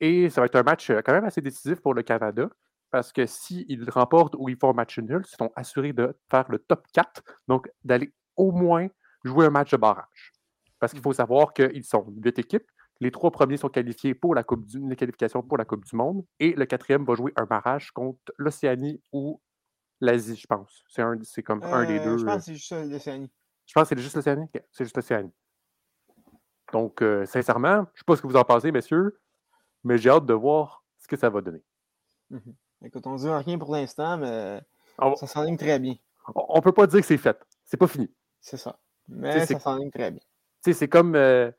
[SPEAKER 1] et ça va être un match quand même assez décisif pour le Canada parce que s'ils remportent ou ils font un match nul, ils sont assurés de faire le top 4, donc d'aller au moins jouer un match de barrage. Parce qu'il faut savoir qu'ils sont 8 équipes, les trois premiers sont qualifiés pour la Coupe du, les qualifications pour la Coupe du Monde. Et le quatrième va jouer un barrage contre l'Océanie ou l'Asie, je pense. C'est, un, c'est comme un des
[SPEAKER 3] euh,
[SPEAKER 1] deux.
[SPEAKER 3] Je pense que c'est juste l'Océanie.
[SPEAKER 1] Je pense que c'est juste l'Océanie? C'est juste l'Océanie. Donc, euh, sincèrement, je ne sais pas ce que vous en pensez, messieurs, mais j'ai hâte de voir ce que ça va donner.
[SPEAKER 3] Mhm. Écoute, on ne dit rien pour l'instant, mais ça s'enligne très bien.
[SPEAKER 1] On ne peut pas dire que c'est fait. C'est pas fini.
[SPEAKER 3] C'est ça. Mais ça s'enligne très bien.
[SPEAKER 1] C'est comme, euh,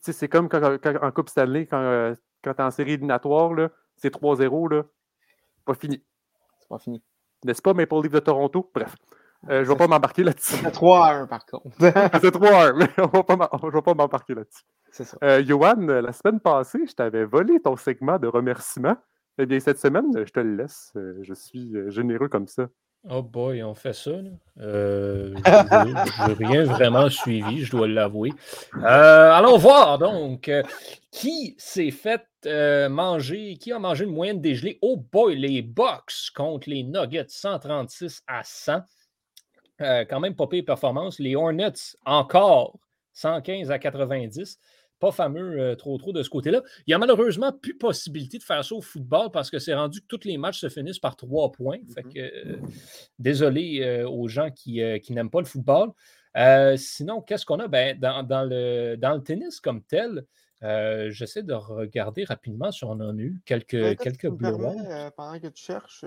[SPEAKER 1] c'est comme quand, en Coupe Stanley, quand, euh, quand tu es en série éliminatoire, c'est 3-0, pas fini.
[SPEAKER 3] C'est pas fini.
[SPEAKER 1] N'est-ce pas Maple Leaf de Toronto? Bref. Euh, je ne vais pas m'embarquer là-dessus.
[SPEAKER 3] C'est 3-1 par contre. (laughs) c'est
[SPEAKER 1] 3-1, mais je ne vais pas m'embarquer là-dessus.
[SPEAKER 3] C'est ça.
[SPEAKER 1] Euh, Johan, la semaine passée, je t'avais volé ton segment de remerciements. Eh bien, cette semaine, je te le laisse. Je suis généreux comme ça.
[SPEAKER 2] Oh boy, on fait ça. Euh, je n'ai rien vraiment suivi, je dois l'avouer. Euh, allons voir donc euh, qui s'est fait manger, qui a mangé une moyenne dégelée? Oh boy, les Bucks contre les Nuggets, 136 à 100. quand même pas pire performance. Les Hornets, encore 115 à 90 pas fameux euh, trop trop de ce côté-là. Il n'y a malheureusement plus possibilité de faire ça au football parce que c'est rendu que tous les matchs se finissent par trois points. Fait que, euh, désolé euh, aux gens qui, n'aiment pas le football. sinon, qu'est-ce qu'on a? Ben, dans, le, dans le tennis comme tel, j'essaie de regarder rapidement si on en a eu quelques, quelques
[SPEAKER 3] pendant que tu cherches.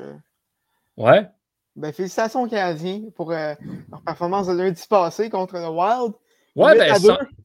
[SPEAKER 2] Ouais.
[SPEAKER 3] Ben, félicitations aux Canadiens pour leur performance de lundi passé contre le Wild.
[SPEAKER 2] Oui, ben,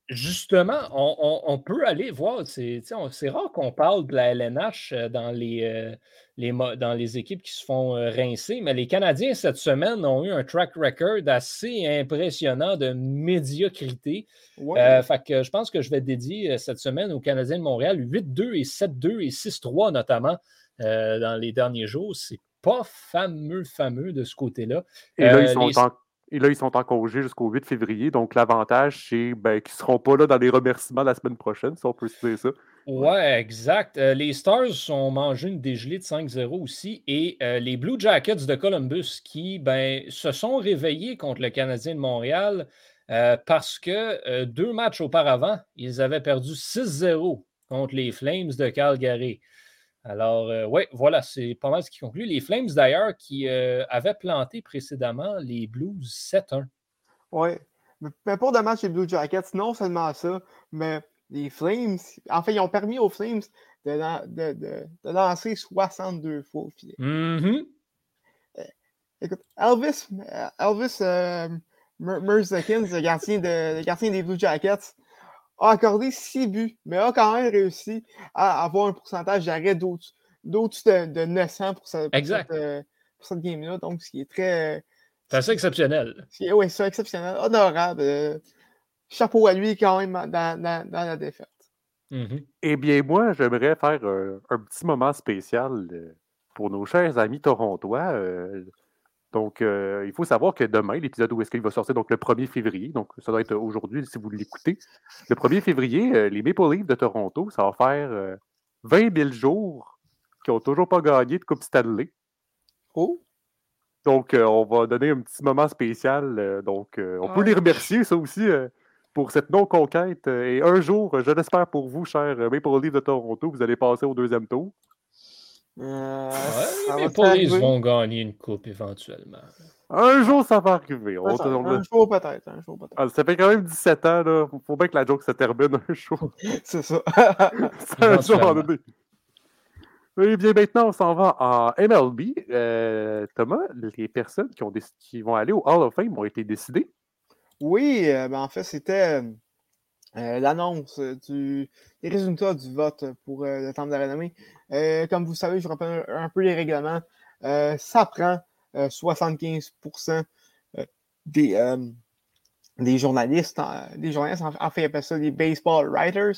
[SPEAKER 2] justement, on, peut aller voir. C'est rare qu'on parle de la LNH euh, dans les, euh, les, dans les équipes qui se font euh, rincer, mais les Canadiens, cette semaine, ont eu un track record assez impressionnant de médiocrité. fait que je pense que je vais dédier cette semaine aux Canadiens de Montréal 8-2 et 7-2 et 6-3 notamment dans les derniers jours. C'est pas fameux, fameux de ce côté-là.
[SPEAKER 1] Et là, ils sont Et là, ils sont en congé jusqu'au 8 février. Donc, l'avantage, c'est ben, qu'ils ne seront pas là dans les remerciements la semaine prochaine, si on peut se dire ça.
[SPEAKER 2] Ouais, exact. Euh, les Stars ont mangé une dégelée de 5-0 aussi. Et euh, les Blue Jackets de Columbus qui ben, se sont réveillés contre le Canadien de Montréal euh, parce que deux matchs auparavant, ils avaient perdu 6-0 contre les Flames de Calgary. Alors, oui, voilà, c'est pas mal ce qui conclut. Les Flames, d'ailleurs, qui avaient planté précédemment les Blues 7-1.
[SPEAKER 3] Oui, mais pour de match les Blue Jackets, non seulement ça, mais les Flames, en fait, ils ont permis aux Flames de, lancer 62 fois au filet.
[SPEAKER 2] Mm-hmm.
[SPEAKER 3] Euh, écoute, Elvis, euh, Elvis euh, le gardien, le gardien des Blue Jackets, a accordé 6 buts, mais a quand même réussi à avoir un pourcentage d'arrêt d'au-dessus de, 900 pour, cette, game-là. Donc, ce qui est très.
[SPEAKER 2] C'est assez exceptionnel.
[SPEAKER 3] Oui, c'est exceptionnel. Honorable chapeau à lui quand même dans, la défaite.
[SPEAKER 2] Mm-hmm.
[SPEAKER 1] Eh bien, moi, j'aimerais faire un, petit moment spécial euh, pour nos chers amis torontois. Euh, donc, euh, il faut savoir que demain, l'épisode où est-ce qu'il va sortir, donc le 1er février, donc ça doit être aujourd'hui si vous l'écoutez. Le 1er février, les Maple Leafs de Toronto, ça va faire 20 000 jours qui n'ont toujours pas gagné de Coupe Stanley.
[SPEAKER 3] Oh!
[SPEAKER 1] Donc, on va donner un petit moment spécial. donc, on peut les remercier, ça aussi pour cette non-conquête. Euh, et un jour, je l'espère pour vous, cher Maple Leafs de Toronto, vous allez passer au deuxième tour.
[SPEAKER 3] Euh,
[SPEAKER 2] ouais, Leafs vont gagner une coupe éventuellement.
[SPEAKER 1] Un jour, ça va arriver.
[SPEAKER 3] un jour peut-être. Un jour peut-être.
[SPEAKER 1] Ah, ça fait quand même 17 ans. Là. Faut bien que la joke se termine un jour. (laughs)
[SPEAKER 3] C'est ça. (laughs)
[SPEAKER 1] C'est un jour donné. Et bien maintenant, on s'en va en MLB. Euh, Thomas, les personnes qui, ont qui vont aller au Hall of Fame ont été décidées.
[SPEAKER 3] Oui, euh, ben, en fait, c'était euh, l'annonce des résultats du vote pour le Temple de la Renommée. Comme vous savez, je rappelle un, peu les règlements. ça prend 75% des, des journalistes, des journalistes, en, fait, ils appellent ça des baseball writers.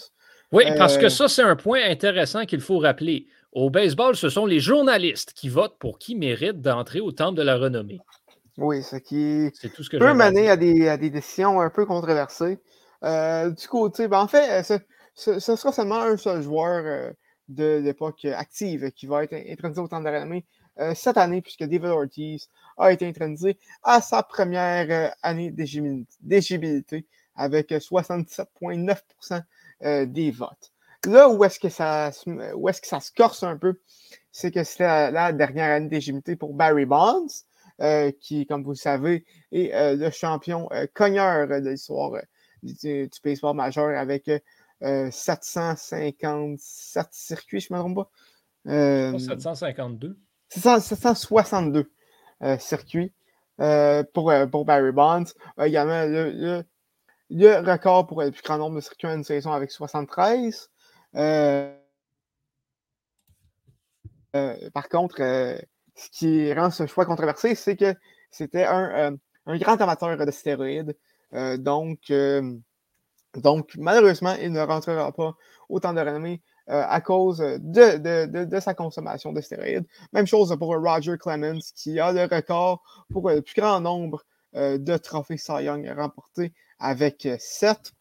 [SPEAKER 2] Oui, parce que ça, c'est un point intéressant qu'il faut rappeler. Au baseball, ce sont les journalistes qui votent pour qui mérite d'entrer au Temple de la Renommée.
[SPEAKER 3] Oui, ce qui
[SPEAKER 2] tout ce que
[SPEAKER 3] peut mener à des, à des, décisions un peu controversées. Euh, du côté, ben en fait, ce, ce, sera seulement un seul joueur euh, de l'époque active qui va être intronisé au temps de la euh, cette année, puisque David Ortiz a été intronisé à sa première année d'éligibilité avec 77,9% des votes. Là où est-ce que ça se corse un peu, c'est que c'était la, dernière année d'éligibilité pour Barry Bonds. Euh, qui, comme vous le savez, est euh, le champion euh, cogneur de l'histoire du, baseball majeur avec 757 circuits, je ne me trompe pas.
[SPEAKER 2] 752.
[SPEAKER 3] 762 circuits pour, pour Barry Bonds. également le, le, record pour le plus grand nombre de circuits en une saison avec 73. par contre, ce qui rend ce choix controversé, c'est que c'était un, euh, grand amateur de stéroïdes. Euh, donc, euh, donc, malheureusement, il ne rentrera pas autant de renommée à cause de, sa consommation de stéroïdes. Même chose pour Roger Clemens, qui a le record pour le plus grand nombre de trophées Cy Young remportés avec 7.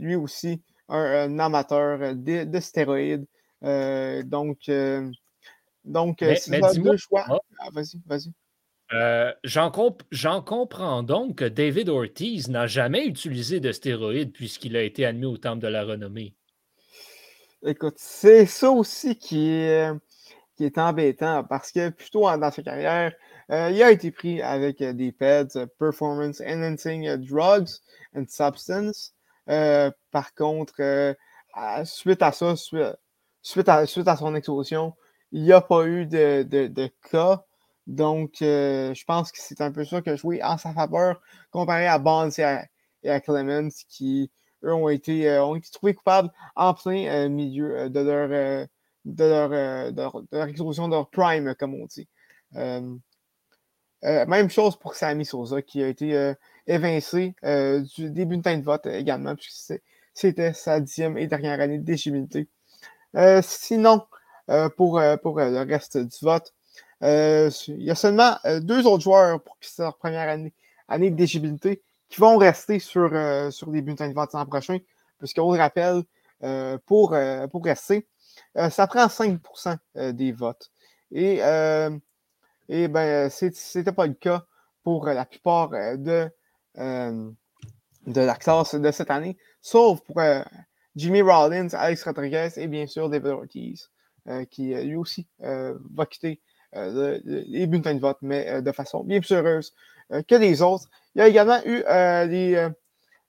[SPEAKER 3] lui aussi, un, amateur de, stéroïdes. donc, donc, euh, c'est deux choix. Ah, vas-y, vas-y.
[SPEAKER 2] Euh, j'en, comprends donc que David Ortiz n'a jamais utilisé de stéroïdes puisqu'il a été admis au Temple de la Renommée.
[SPEAKER 3] Écoute, c'est ça aussi qui est, embêtant parce que plutôt dans sa carrière, euh, il a été pris avec des PEDs, Performance Enhancing Drugs and Substance. par contre, suite à ça, suite, à, son explosion, il n'y a pas eu de, cas. Donc, euh, je pense que c'est un peu ça que joué en sa faveur comparé à Bonds et à, Clemens qui, eux, ont été, euh, ont été trouvés coupables en plein euh, milieu de leur, de, leur, de, leur, explosion, de leur prime, comme on dit. même chose pour Sammy Sosa qui a été évincé du début de temps de vote également, puisque c'était sa dixième et dernière année d'éligibilité. sinon, pour, pour le reste du vote. Il y a seulement deux autres joueurs pour qui c'est leur première année, année d'éligibilité qui vont rester sur, sur les bulletins de vote l'an prochain, puisqu'on le rappelle, pour, pour rester, ça prend 5% des votes. Et, et ben, c'était pas le cas pour la plupart de, de la classe de cette année, sauf pour Jimmy Rollins, Alex Rodriguez et bien sûr David Ortiz, qui lui aussi va quitter les bulletins de vote, mais de façon bien plus heureuse que les autres. Il y a également eu les,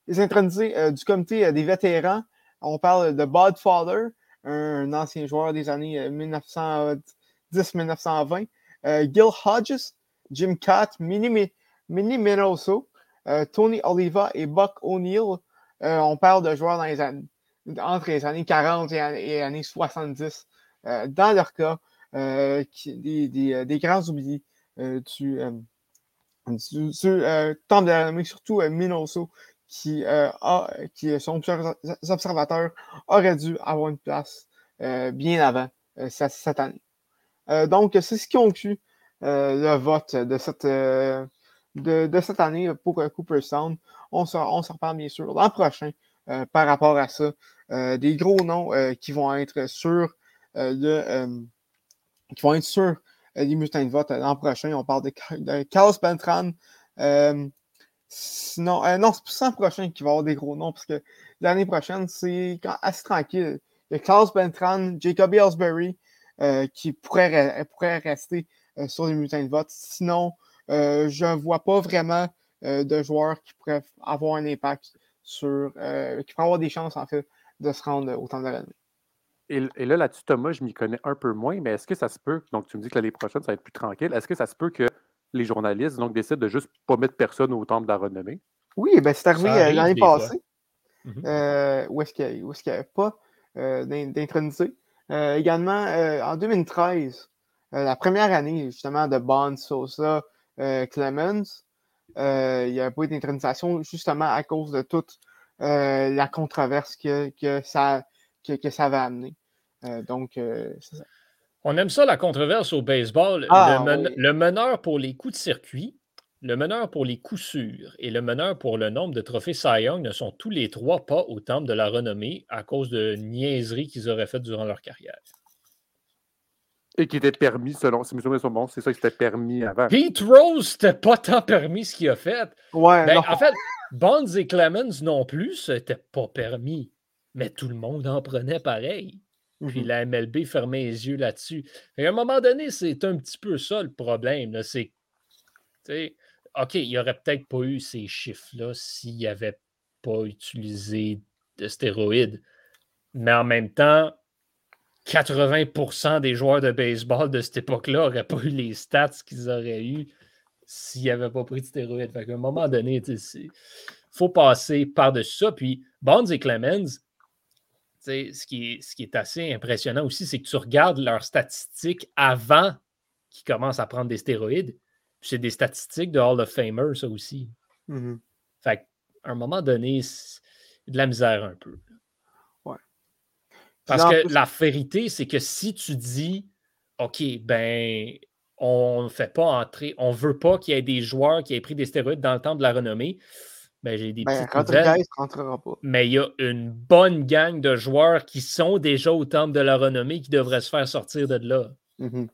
[SPEAKER 3] les intronisés du comité des vétérans. On parle de Bud Fowler, un, ancien joueur des années 1910-1920. Gil Hodges, Jim Catt, Minnie, Minnie Minoso, Tony Oliva et Buck O'Neill. on parle de joueurs dans les entre les années 40 et, années 70. dans leur cas, des, des, des, grands oubliés du, du, temps de surtout Minoso, qui, a, qui sont observateurs, auraient dû avoir une place bien avant cette année. donc, c'est ce qui conclut le vote de cette, de, cette année pour Cooper Sound. On se, on se reparle bien sûr l'an prochain par rapport à ça. des gros noms qui vont être sur le qui vont être sur les mutants de vote l'an prochain. On parle de, de Carlos Beltran. sinon, non, c'est l'an prochain qu'il va y avoir des gros noms parce que l'année prochaine, c'est assez tranquille. Il y a Carlos Beltran, Jacob Ellsbury qui pourrait rester sur les mutants de vote. Sinon, je ne vois pas vraiment de joueurs qui pourraient avoir un impact sur. qui pourraient avoir des chances, en fait, de se rendre au temps de l'année.
[SPEAKER 1] Et, là, là-dessus, Thomas, je m'y connais un peu moins, mais est-ce que ça se peut, donc tu me dis que l'année prochaine, ça va être plus tranquille, est-ce que ça se peut que les journalistes donc, décident de juste pas mettre personne au temple de la renommée?
[SPEAKER 3] Oui, ben, c'est arrivé euh, l'année passée. Euh, où est-ce qu'il n'y avait pas euh, d'intronisé? également, en 2013, la première année, justement, de Bond, Sosa, Clemens, il n'y avait pas eu d'intronisation, justement, à cause de toute la controverse que, que ça que, ça va amener. Euh, donc, euh, c'est ça.
[SPEAKER 2] On aime ça, la controverse au baseball. Ah, le, meneur pour les coups de circuit, le meneur pour les coups sûrs et le meneur pour le nombre de trophées Cy Young ne sont tous les trois pas au temple de la renommée à cause de niaiseries qu'ils auraient faites durant leur carrière.
[SPEAKER 1] Et qui était permis, selon si mes souvenirs sont bons, c'est ça qui était permis avant.
[SPEAKER 2] Pete Rose, c'était pas tant permis ce qu'il a fait.
[SPEAKER 3] Ouais,
[SPEAKER 2] ben, en fait, Bonds et Clemens non plus, c'était pas permis mais tout le monde en prenait pareil. Puis mmh la MLB fermait les yeux là-dessus. À un moment donné, c'est un petit peu ça le problème. C'est, OK, il n'y aurait peut-être pas eu ces chiffres-là s'il n'y avait pas utilisé de stéroïdes. Mais en même temps, 80% des joueurs de baseball de cette époque-là n'auraient pas eu les stats qu'ils auraient eu s'ils n'avaient pas pris de stéroïdes. Fait à un moment donné, il faut passer par-dessus ça. Puis Bonds et Clemens, ce qui, est, ce qui est assez impressionnant aussi, c'est que tu regardes leurs statistiques avant qu'ils commencent à prendre des stéroïdes. C'est des statistiques de Hall of Famer, ça aussi.
[SPEAKER 3] Mmh
[SPEAKER 2] fait à un moment donné, c'est de la misère un peu.
[SPEAKER 3] Ouais.
[SPEAKER 2] Parce que la vérité, c'est que si tu dis, OK, ben, on ne fait pas entrer, on ne veut pas qu'il y ait des joueurs qui aient pris des stéroïdes dans le temps de la renommée, ben, j'ai des ben, Mais il y a une bonne gang de joueurs qui sont déjà au temple de la renommée qui devraient se faire sortir de là.
[SPEAKER 3] Mm-hmm.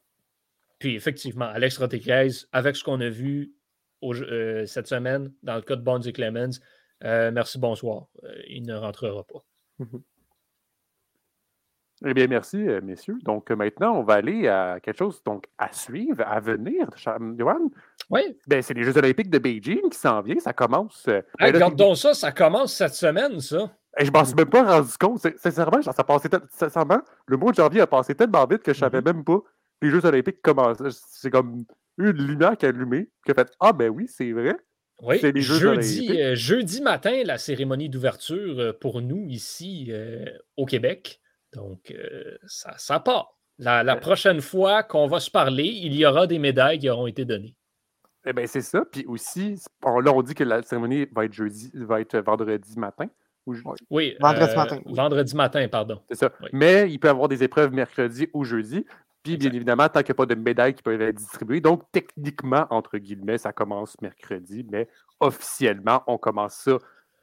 [SPEAKER 2] Puis effectivement, Alex Rodriguez, avec ce qu'on a vu euh, cette semaine dans le cas de Bonds et Clemens, euh, merci, bonsoir. Euh, il ne rentrera pas.
[SPEAKER 3] Mm-hmm.
[SPEAKER 1] Eh bien, merci, messieurs. Donc, maintenant, on va aller à quelque chose donc, à suivre, à venir. Johan,
[SPEAKER 2] oui.
[SPEAKER 1] Ben, c'est les Jeux Olympiques de Beijing qui s'en viennent. Ça commence. Euh,
[SPEAKER 2] ben regarde donc ça, ça commence cette semaine, ça.
[SPEAKER 1] je m'en suis même pas rendu compte. Sincèrement, ça passait sincèrement, le mois de janvier a passé tellement vite que je savais mm-hmm. même pas les Jeux Olympiques commencent. C'est comme une lumière qui a allumé, qui a fait Ah, ben oui, c'est vrai.
[SPEAKER 2] Oui, les Jeux jeudi, euh, jeudi matin, la cérémonie d'ouverture euh, pour nous ici au Québec. Donc, ça, ça part. la prochaine fois qu'on va se parler, il y aura des médailles qui auront été données.
[SPEAKER 1] Eh bien, c'est ça. Puis aussi, là, on dit que la cérémonie va être jeudi, va être vendredi matin.
[SPEAKER 2] Oui,
[SPEAKER 3] vendredi euh, matin.
[SPEAKER 2] Vendredi matin, pardon.
[SPEAKER 1] C'est ça. Mais il peut y avoir des épreuves mercredi ou jeudi. Puis, bien évidemment, tant qu'il n'y a pas de médailles qui peuvent être distribuées. Donc, techniquement, entre guillemets, ça commence mercredi, mais officiellement, on commence ça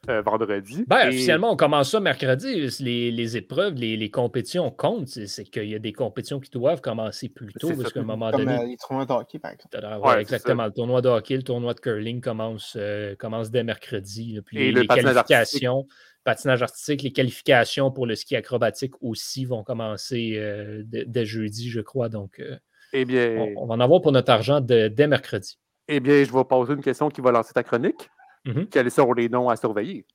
[SPEAKER 1] euh, vendredi.
[SPEAKER 2] Ben, Officiellement, on commence ça mercredi. Les, épreuves, les, compétitions comptent. C'est qu'il y a des compétitions qui doivent commencer plus tôt. Parce qu'à un moment
[SPEAKER 3] Comme
[SPEAKER 2] donné.
[SPEAKER 3] Euh, les tournois de hockey, par exemple.
[SPEAKER 2] exactement. Le tournoi de hockey, le tournoi de curling commence, euh, commence dès mercredi. puis les, qualifications, patinage artistique, les qualifications pour le ski acrobatique aussi vont commencer dès, jeudi, je crois. Donc,
[SPEAKER 1] eh bien,
[SPEAKER 2] on, va en avoir pour notre argent dès mercredi.
[SPEAKER 1] Eh bien, je vais poser une question qui va lancer ta chronique. Mhm. Quels sont les noms à surveiller?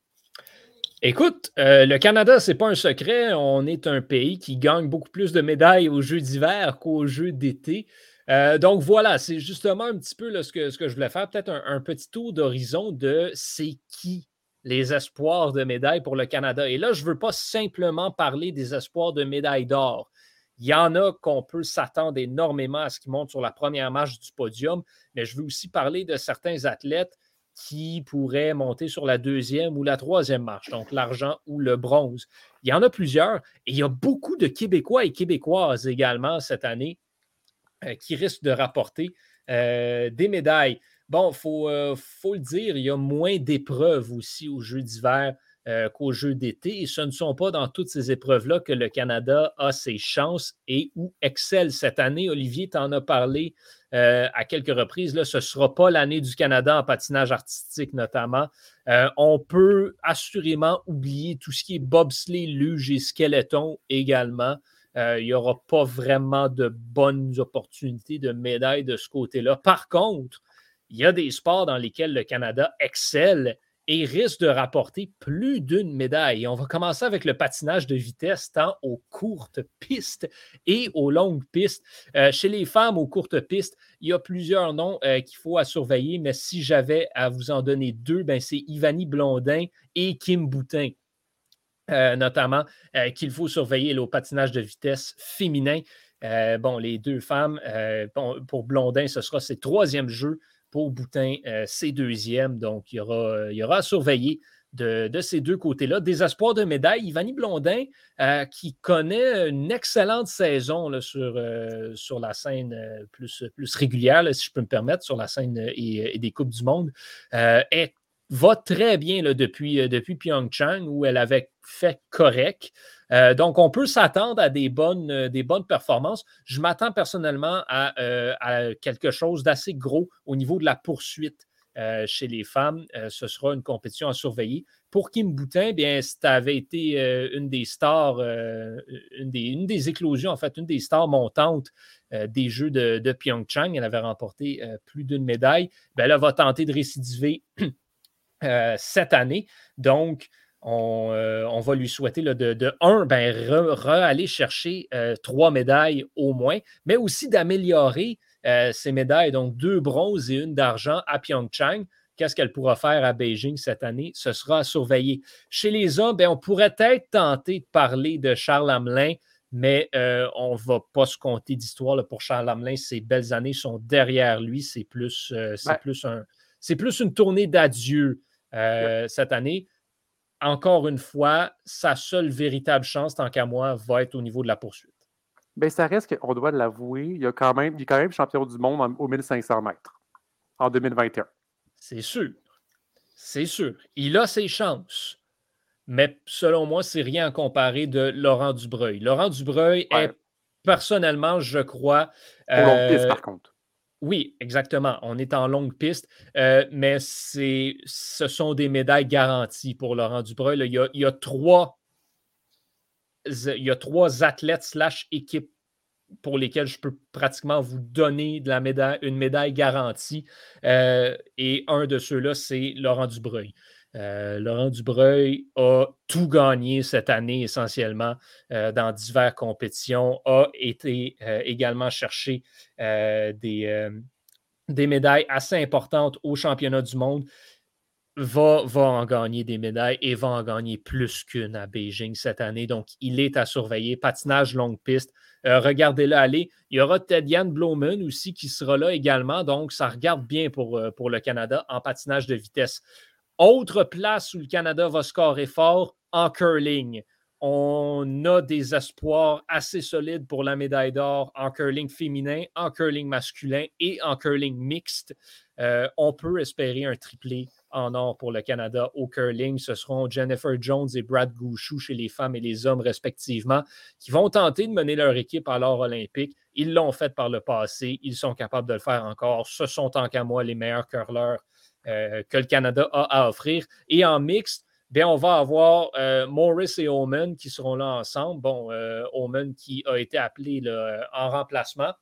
[SPEAKER 2] Écoute, euh, le Canada, c'est pas un secret. On est un pays qui gagne beaucoup plus de médailles aux Jeux d'hiver qu'aux Jeux d'été. Euh, donc voilà, c'est justement un petit peu ce, que, ce, que, je voulais faire, peut-être un, petit tour d'horizon de c'est qui les espoirs de médailles pour le Canada. Et là, je ne veux pas simplement parler des espoirs de médailles d'or. Il y en a qu'on peut s'attendre énormément à ce qu'ils montent sur la première marche du podium, mais je veux aussi parler de certains athlètes qui pourrait monter sur la deuxième ou la troisième marche, donc l'argent ou le bronze. Il y en a plusieurs et il y a beaucoup de Québécois et Québécoises également cette année euh, qui risquent de rapporter euh, des médailles. Bon, il faut, euh, faut, le dire, il y a moins d'épreuves aussi aux Jeux d'hiver qu'aux Jeux d'été et ce ne sont pas dans toutes ces épreuves-là que le Canada a ses chances et où excelle cette année. Olivier t'en a parlé euh, à quelques reprises. Là, ce ne sera pas l'année du Canada en patinage artistique notamment. Euh, on peut assurément oublier tout ce qui est bobsleigh, luge et skeleton également. Euh, il n'y aura pas vraiment de bonnes opportunités de médailles de ce côté-là. Par contre, il y a des sports dans lesquels le Canada excelle et risque de rapporter plus d'une médaille. on va commencer avec le patinage de vitesse, tant aux courtes pistes et aux longues pistes. Euh, chez les femmes aux courtes pistes, il y a plusieurs noms euh, qu'il faut à surveiller, mais si j'avais à vous en donner deux, ben c'est Ivani Blondin et Kim Boutin. Euh, notamment, qu'il faut surveiller au patinage de vitesse féminin. bon, les deux femmes, pour Blondin, ce sera ses troisième jeux pour Boutin, euh, c'est deuxième. Donc, il y aura, il y aura à surveiller de, ces deux côtés-là. Des espoirs de médaille. Ivani Blondin, euh, qui connaît une excellente saison sur, euh, la scène plus, plus régulière, si je peux me permettre, sur la scène et, des Coupes du Monde, est va très bien depuis, euh, depuis Pyeongchang où elle avait fait correct. Euh, donc, on peut s'attendre à des bonnes, euh, performances. Je m'attends personnellement à, quelque chose d'assez gros au niveau de la poursuite chez les femmes. ce sera une compétition à surveiller. Pour Kim Boutin, bien, ça avait été une des stars, une, des, éclosions, en fait, une des stars montantes des Jeux de, de, Pyeongchang. Elle avait remporté plus d'une médaille. Bien, elle va tenter de récidiver cette année. Donc, on, euh, va lui souhaiter de, de, un, ben, aller chercher euh, trois médailles au moins, mais aussi d'améliorer ses médailles, donc deux bronzes et une d'argent à Pyeongchang. Qu'est-ce qu'elle pourra faire à Beijing cette année? Ce sera à surveiller. Chez les hommes, ben, on pourrait être tenté de parler de Charles Hamelin, mais on ne va pas se compter d'histoire pour Charles Hamelin. Ses belles années sont derrière lui. C'est plus, c'est plus, un, plus une tournée d'adieu euh, cette année. Encore une fois, sa seule véritable chance, tant qu'à moi, va être au niveau de la poursuite.
[SPEAKER 1] Bien, ça reste qu'on doit l'avouer, il, y quand même, il est quand même champion du monde au 1500 mètres en 2021.
[SPEAKER 2] C'est sûr. C'est sûr. Il a ses chances. Mais selon moi, c'est rien à comparer de Laurent Dubreuil. Laurent Dubreuil est personnellement, je crois.
[SPEAKER 1] Euh, par contre.
[SPEAKER 2] Oui, exactement. On est en longue piste, euh, mais ce sont des médailles garanties pour Laurent Dubreuil. Il, y a, trois, il y a trois athlètes slash équipes pour lesquels je peux pratiquement vous donner une médaille garantie. Euh, et un de ceux-là, c'est Laurent Dubreuil. Euh, Laurent Dubreuil a tout gagné cette année essentiellement euh, dans diverses compétitions, a été euh, également chercher des, médailles assez importantes au championnat du monde. Va, va en gagner des médailles et va en gagner plus qu'une à Beijing cette année. Donc, il est à surveiller. Patinage longue piste. Regardez-le aller. Il y aura Tediane Blomen aussi qui sera là également. Donc, ça regarde bien pour le Canada en patinage de vitesse. Autre place où le Canada va scorer fort en curling. on a des espoirs assez solides pour la médaille d'or en curling féminin, en curling masculin et en curling mixte. Euh, on peut espérer un triplé en or pour le Canada au curling. Ce seront Jennifer Jones et Brad Gouchou chez les femmes et les hommes respectivement qui vont tenter de mener leur équipe à l'or olympique. Ils l'ont fait par le passé. Ils sont capables de le faire encore. Ce sont tant qu'à moi les meilleurs curleurs euh, que le Canada a à offrir. Et en mixte, bien, on va avoir euh, Morris et Omen qui seront là ensemble. Bon, euh, Omen qui a été appelé en remplacement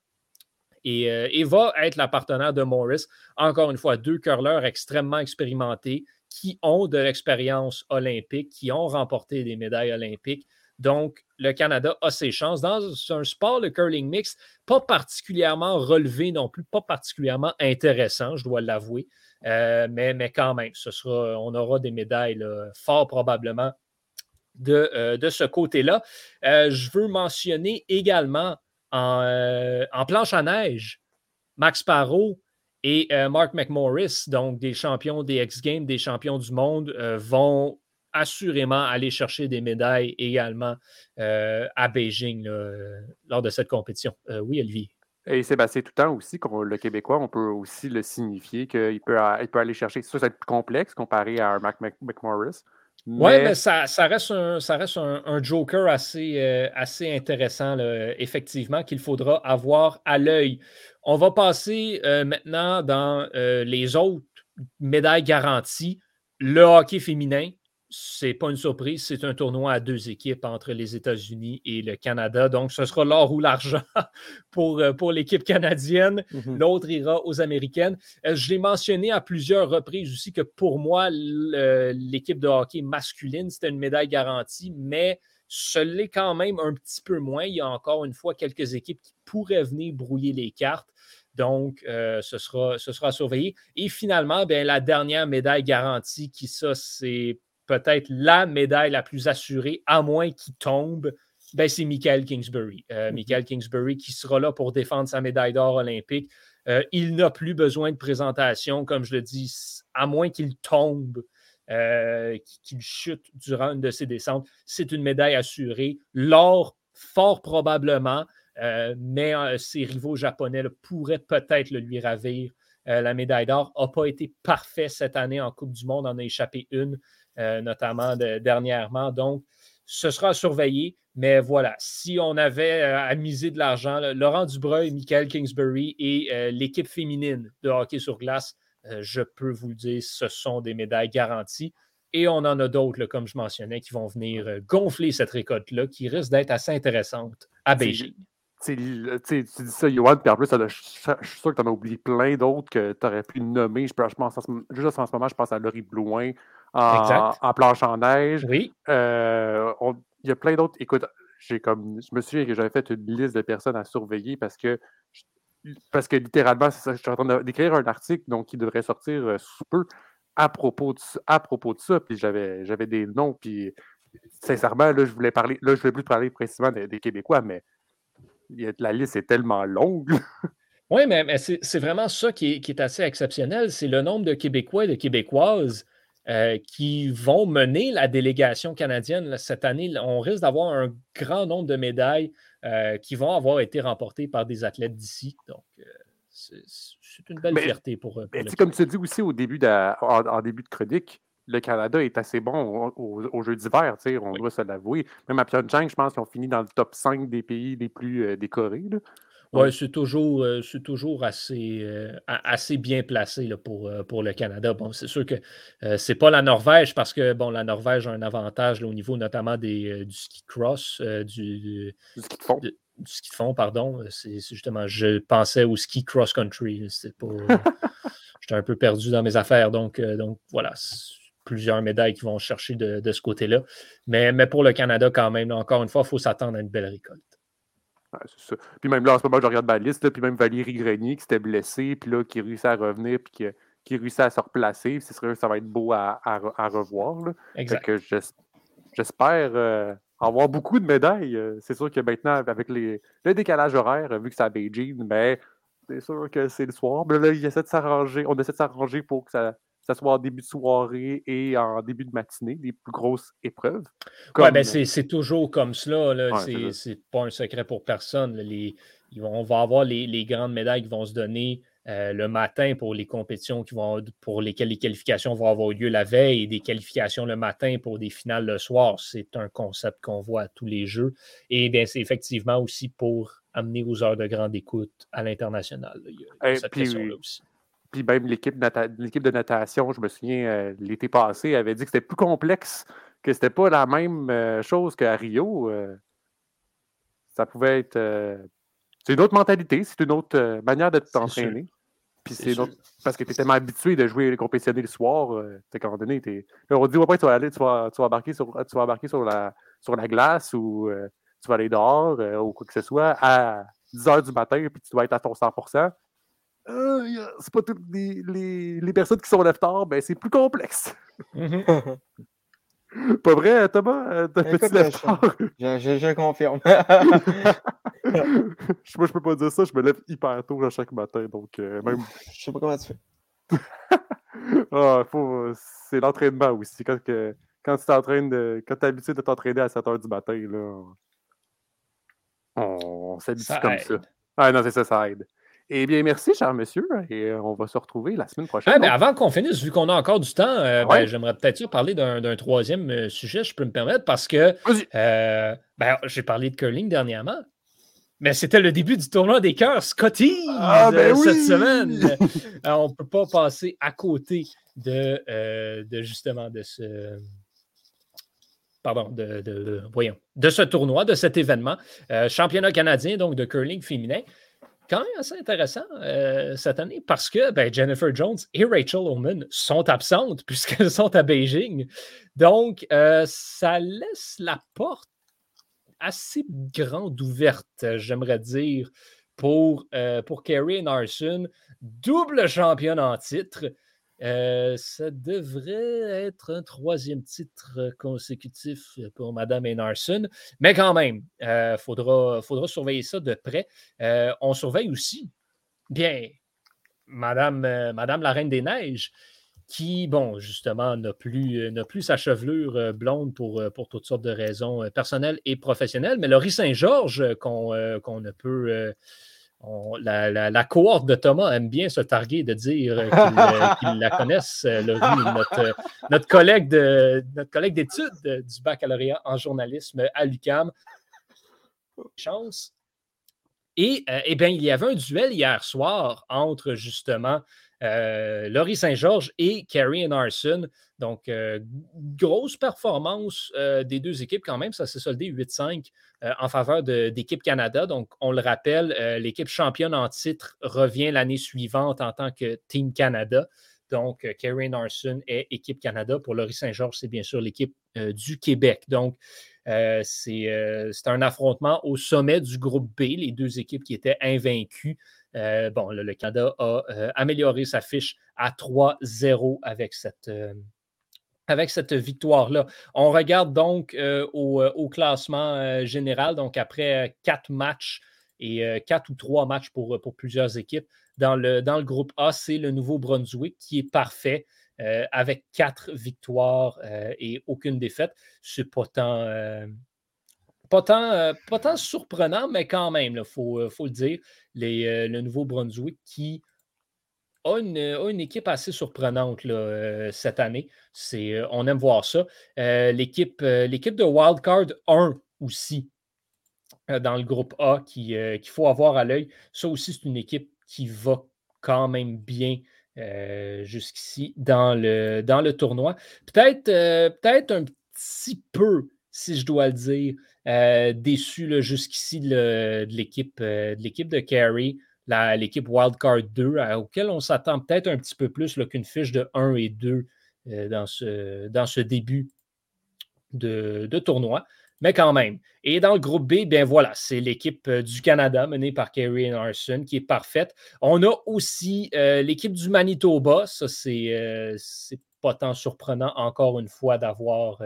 [SPEAKER 2] et, va être la partenaire de Morris. Encore une fois, deux curleurs extrêmement expérimentés qui ont de l'expérience olympique, qui ont remporté des médailles olympiques. Donc, le Canada a ses chances. Dans un sport, le curling mix, pas particulièrement relevé non plus, pas particulièrement intéressant, je dois l'avouer. Euh, mais, quand même, on aura des médailles fort probablement de, euh, ce côté-là. Euh, je veux mentionner également en, planche à neige, Max Parot et Mark McMorris, donc des champions des X Games, des champions du monde, vont assurément aller chercher des médailles également à Beijing lors de cette compétition. oui, Olivier.
[SPEAKER 1] Et Sébastien, tout le temps aussi, le Québécois, on peut aussi le signifier qu'il peut, il peut aller chercher. Ça, c'est plus complexe comparé à un Mac McMorris.
[SPEAKER 2] Oui, mais ça, ça, reste un, ça reste un, joker assez, euh, assez intéressant, effectivement, qu'il faudra avoir à l'œil. On va passer euh, maintenant dans euh, les autres médailles garanties. Le hockey féminin, c'est pas une surprise, c'est un tournoi à deux équipes entre les États-Unis et le Canada. Donc, ce sera l'or ou l'argent (laughs) pour, euh, pour l'équipe canadienne. Mhm. L'autre ira aux Américaines. Euh, je l'ai mentionné à plusieurs reprises aussi que pour moi, l'équipe de hockey masculine, c'était une médaille garantie, mais ce l'est quand même un petit peu moins. Il y a encore une fois quelques équipes qui pourraient venir brouiller les cartes. Donc, euh, ce, sera, ce sera surveillé. Et finalement, bien, la dernière médaille garantie, qui ça, c'est peut-être la médaille la plus assurée, à moins qu'il tombe, ben, c'est Michael Kingsbury. Euh, mhm. Michael Kingsbury qui sera là pour défendre sa médaille d'or olympique. Euh, il n'a plus besoin de présentation, comme je le dis, à moins qu'il tombe, euh, qu'il chute durant une de ses descentes. C'est une médaille assurée. L'or, fort probablement, mais ses rivaux japonais pourraient peut-être le lui ravir. la médaille d'or n'a pas été parfait cette année en Coupe du Monde, en a échappé une. Euh, notamment dernièrement. Donc, ce sera surveillé. Mais voilà, si on avait euh, à miser de l'argent, Laurent Dubreuil, Michael Kingsbury et euh, l'équipe féminine de hockey sur glace, je peux vous le dire, ce sont des médailles garanties. Et on en a d'autres, comme je mentionnais, qui vont venir gonfler cette récolte-là, qui risque d'être assez intéressante à Beijing.
[SPEAKER 1] Tu dis ça, Johan, puis en plus, je suis sûr que tu en as oublié plein d'autres que tu aurais pu nommer. Je, pense, juste en ce moment, je pense à Laurie Blouin, en, planche en neige.
[SPEAKER 2] Oui.
[SPEAKER 1] Euh, il y a plein d'autres. Écoute, j'ai comme, je me souviens que j'avais fait une liste de personnes à surveiller parce que, parce que littéralement, je suis en train d'écrire un article donc, qui devrait sortir euh, sous peu à propos de, à propos de ça. Puis j'avais, j'avais des noms. Puis sincèrement, là, je voulais parler, là, je voulais plus parler précisément des, Québécois, mais la liste est tellement longue. (laughs)
[SPEAKER 2] Oui, mais, c'est, vraiment ça qui est, qui est assez exceptionnel. C'est le nombre de Québécois et de Québécoises euh, qui vont mener la délégation canadienne cette année. On risque d'avoir un grand nombre de médailles euh, qui vont avoir été remportées par des athlètes d'ici. Donc, euh, c'est une belle fierté pour, eux.
[SPEAKER 1] Comme tu dis aussi au début de, en, début de chronique, le Canada est assez bon aux Jeux d'hiver, on doit se l'avouer. Même à Pyeongchang, je pense qu'ils ont fini dans le top 5 des pays les plus décorés.
[SPEAKER 2] Oui, c'est toujours, euh, toujours assez, euh, assez bien placé là, pour, euh, pour le Canada. Bon, c'est sûr que ce n'est pas la Norvège parce que bon, la Norvège a un avantage au niveau notamment des, du ski cross, du,
[SPEAKER 1] ski de fond.
[SPEAKER 2] du ski de fond, pardon. C'est, justement, je pensais au ski cross-country. (laughs) J'étais un peu perdu dans mes affaires. Donc, donc voilà, plusieurs médailles qui vont chercher de, de ce côté-là. Mais, mais pour le Canada, quand même, encore une fois, il faut s'attendre à une belle récolte.
[SPEAKER 1] Puis même là, en ce moment, je regarde ma liste, puis même Valérie Grenier qui s'était blessée, puis là, qui réussit à revenir, puis qui, qui réussit à se replacer. Sûr que ça va être beau à, à, revoir. Là. j'espère euh, avoir beaucoup de médailles. Euh, c'est sûr que maintenant, avec les, le décalage horaire, vu que c'est à Beijing, mais ben, c'est sûr que c'est le soir. Mais là, il essaie de s'arranger. On essaie de s'arranger pour que ça, que ce soit en début de soirée et en début de matinée, des plus grosses épreuves.
[SPEAKER 2] Oui, ben c'est toujours comme cela. c'est pas un secret pour personne. Les, on va avoir les, grandes médailles qui vont se donner euh, le matin pour les compétitions qui vont, pour lesquelles les qualifications vont avoir lieu la veille et des qualifications le matin pour des finales le soir. C'est un concept qu'on voit à tous les jeux. Et bien, c'est effectivement aussi pour amener aux heures de grande écoute à l'international. Il y a, cette question-là aussi.
[SPEAKER 1] Puis même l'équipe de natation, je me souviens, euh, l'été passé, avait dit que c'était plus complexe, que c'était pas la même euh, chose qu'à Rio. ça pouvait être. c'est une autre mentalité, c'est une autre manière de t'entraîner. Puis c'est parce que tu es tellement habitué de jouer les compétitionner le soir, euh, à un moment donné, on dit, ouais, tu vas aller, tu vas, tu vas embarquer, sur, tu vas embarquer sur, la, sur la glace ou euh, tu vas aller dehors euh, ou quoi que ce soit à 10 h du matin, puis tu dois être à ton 100 c'est pas toutes les, les, les, personnes qui sont lève tard, ben c'est plus complexe. (laughs) Mm-hmm. (laughs) Pas vrai, Thomas? Euh, t'as petit lève tard?
[SPEAKER 3] Je, je, je, confirme. (laughs)
[SPEAKER 1] Moi, je peux pas dire ça. Je me lève hyper tôt à chaque matin. Donc, euh, même...
[SPEAKER 3] Je sais pas comment tu fais.
[SPEAKER 1] ah, faut... C'est l'entraînement aussi. Quand, que... quand tu t'entraînes de... Quand es habitué de t'entraîner à 7 h du matin, là, on, s'habitue comme ça. Ah non, c'est ça, ça aide. Eh bien, merci, cher monsieur, et euh, on va se retrouver la semaine prochaine.
[SPEAKER 2] Ben, avant qu'on finisse, vu qu'on a encore du temps, euh, ben, j'aimerais peut-être parler d'un troisième euh, sujet, je peux me permettre, parce que ben, j'ai parlé de curling dernièrement, mais c'était le début du tournoi des cœurs Scotty ah, cette semaine. on ne peut pas passer à côté de, de justement de ce pardon, de, voyons, de ce tournoi, de cet événement. championnat canadien, donc de curling féminin quand même assez intéressant euh, cette année parce que ben, Jennifer Jones et Rachel Oman sont absentes (laughs) puisqu'elles sont à Beijing. Donc, euh, ça laisse la porte assez grande ouverte, j'aimerais dire, pour, euh, pour Kerry Narson, double championne en titre. Euh, ça devrait être un troisième titre consécutif pour Madame Enarson, mais quand même, il euh, faudra, surveiller ça de près. Euh, on surveille aussi, bien, Madame, la Reine des Neiges, qui, bon, justement, n'a plus, sa chevelure blonde pour, toutes sortes de raisons personnelles et professionnelles, mais Laurie Saint-Georges, qu'on ne peut la, cohorte de Thomas aime bien se targuer de dire euh, (laughs) euh, qu'ils la connaissent, euh, notre, notre collègue d'études du baccalauréat en journalisme à l'UCAM. Chance. Et eh bien, il y avait un duel hier soir entre justement Laurie Saint-Georges et Carrie Arson. Donc, grosse performance des deux équipes quand même. Ça s'est soldé 8-5 euh, en faveur d'équipe Canada. Donc, on le rappelle, euh, l'équipe championne en titre revient l'année suivante en tant que Team Canada. Donc, euh, Kerry Narson est équipe Canada. Pour Laurie Saint-Georges, c'est bien sûr l'équipe du Québec. Donc, c'est un affrontement au sommet du groupe B, les deux équipes qui étaient invaincues. Bon, le, Canada a amélioré sa fiche à 3-0 avec cette, avec cette victoire-là. On regarde donc euh, euh, au, classement euh, général, donc après quatre matchs et quatre ou trois matchs pour, pour plusieurs équipes. Dans le, dans le groupe A, c'est le Nouveau-Brunswick qui est parfait avec quatre victoires et aucune défaite. C'est pas tant, pas tant, surprenant, mais quand même, il faut, faut, le dire. Les, le Nouveau-Brunswick qui a une, équipe assez surprenante euh, cette année. Euh, on aime voir ça. Euh, l'équipe, l'équipe de Wildcard 1 aussi, dans le groupe A, qu'il faut avoir à l'œil. Ça aussi, c'est une équipe qui va quand même bien jusqu'ici dans le, dans le tournoi. Peut-être, peut-être un petit peu, si je dois le dire, déçu jusqu'ici de l'équipe de, de Carey l'équipe Wildcard 2, auquel on s'attend peut-être un petit peu plus qu'une fiche de 1 et 2 euh, dans, ce, début de, tournoi. Mais quand même. Et dans le groupe B, bien voilà, c'est l'équipe euh, du Canada menée par Kerry Arson qui est parfaite. On a aussi euh, l'équipe du Manitoba. Ça, c'est pas tant surprenant, encore une fois, d'avoir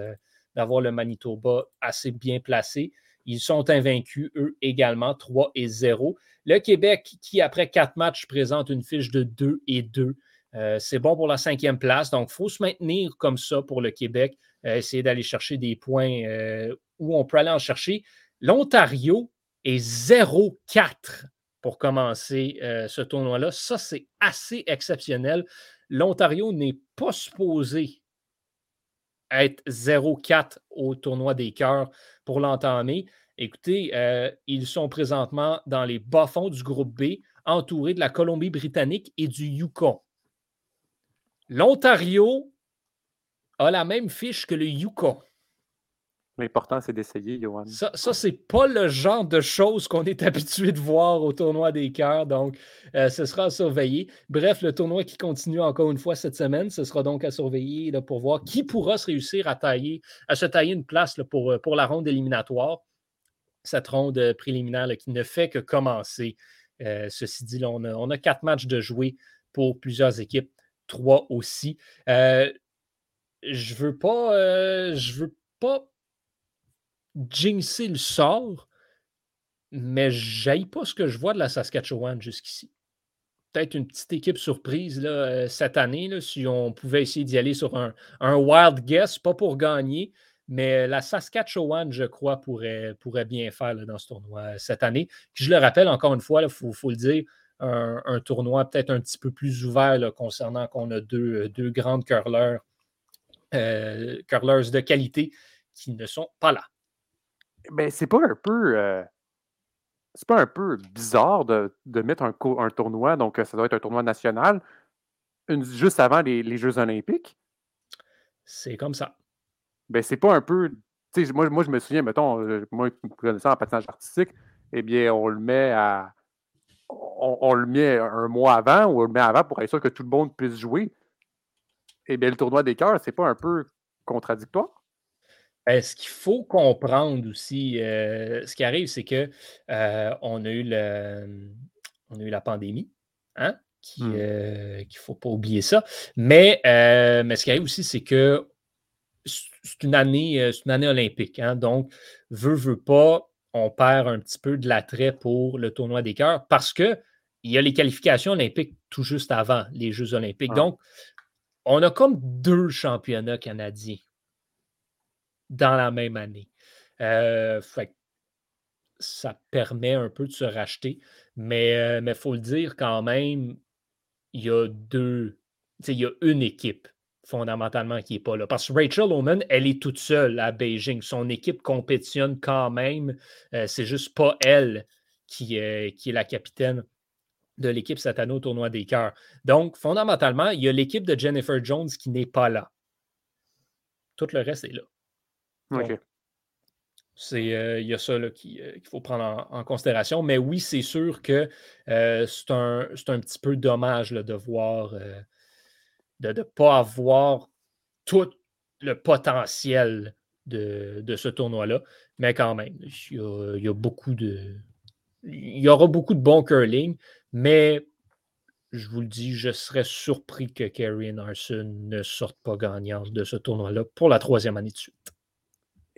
[SPEAKER 2] d'avoir le Manitoba assez bien placé. Ils sont invaincus, eux également, 3 et 0. Le Québec, qui après quatre matchs présente une fiche de 2 et 2. c'est bon pour la cinquième place. Donc, il faut se maintenir comme ça pour le Québec, essayer d'aller chercher des points où on peut aller en chercher. L'Ontario est 0-4 pour commencer ce tournoi-là. Ça, c'est assez exceptionnel. L'Ontario n'est pas supposé être 0-4 au tournoi des cœurs pour l'entamer. Écoutez, euh, ils sont présentement dans les bas-fonds du groupe B, entourés de la Colombie-Britannique et du Yukon. L'Ontario a la même fiche que le Yukon.
[SPEAKER 1] L'important, c'est d'essayer, Johan.
[SPEAKER 2] Ça, ça c'est pas le genre de choses qu'on est (laughs) habitué de voir au tournoi des cœurs, donc euh, ce sera à surveiller. Bref, le tournoi qui continue encore une fois cette semaine, ce sera donc à surveiller là, pour voir qui pourra se réussir à, tailler, à se tailler une place pour, euh, pour la ronde éliminatoire. Cette ronde préliminaire qui ne fait que commencer. Euh, ceci dit, on, a, quatre matchs de jouer pour plusieurs équipes, trois aussi. je veux pas, je veux pas jinxer le sort, mais je pas ce que je vois de la Saskatchewan jusqu'ici. Peut-être une petite équipe surprise euh, cette année, si on pouvait essayer d'y aller sur un, wild guess, pas pour gagner, mais la Saskatchewan, je crois, pourrait, bien faire dans ce tournoi euh, cette année. je le rappelle encore une fois, il faut, le dire, un, tournoi peut-être un petit peu plus ouvert concernant qu'on a deux, euh, deux grandes curlers, curlers de qualité qui ne sont pas là
[SPEAKER 1] ben, c'est pas un peu. Euh, c'est pas un peu bizarre de, de mettre un, un, tournoi, donc ça doit être un tournoi national, juste avant les, les, Jeux Olympiques?
[SPEAKER 2] C'est comme ça.
[SPEAKER 1] Ben, c'est pas un peu. Moi, moi, je me souviens, mettons, euh, moi, connaissant en patinage artistique, eh bien, on le met à. On, on, le met un mois avant ou on le met avant pour être sûr que tout le monde puisse jouer. Eh bien, le tournoi des cœurs, c'est pas un peu contradictoire?
[SPEAKER 2] Ben, ce qu'il faut comprendre aussi, euh, ce qui arrive, c'est qu'on euh, a eu on a eu la pandémie, hein, qui, mmh. euh, qu'il ne faut pas oublier ça. Mais, mais ce qui arrive aussi, c'est que c'est une année, une année olympique. Hein, donc, veut, veut pas, on perd un petit peu de l'attrait pour le tournoi des cœurs parce qu'il y a les qualifications olympiques tout juste avant les Jeux olympiques. Donc, on a comme deux championnats canadiens dans la même année. Euh, ça permet un peu de se racheter, mais il faut le dire quand même, il y a deux, il y a une équipe fondamentalement qui n'est pas là. Parce que Rachel Oman, elle est toute seule à Beijing. Son équipe compétitionne quand même. Euh, c'est juste pas elle qui, qui est la capitaine de l'équipe cette année au tournoi des cœurs. Donc, fondamentalement, il y a l'équipe de Jennifer Jones qui n'est pas là. Tout le reste est là. C'est, euh, il y a ça euh, qu'il faut prendre en, considération. Mais oui, c'est sûr que euh, c'est, un, petit peu dommage de voir, de ne pas avoir tout le potentiel de, ce tournoi-là. Mais quand même, il y, a, beaucoup de. Il y aura beaucoup de bons curling, mais je vous le dis, je serais surpris que Kerry Arson ne sorte pas gagnante de ce tournoi-là pour la troisième année de suite.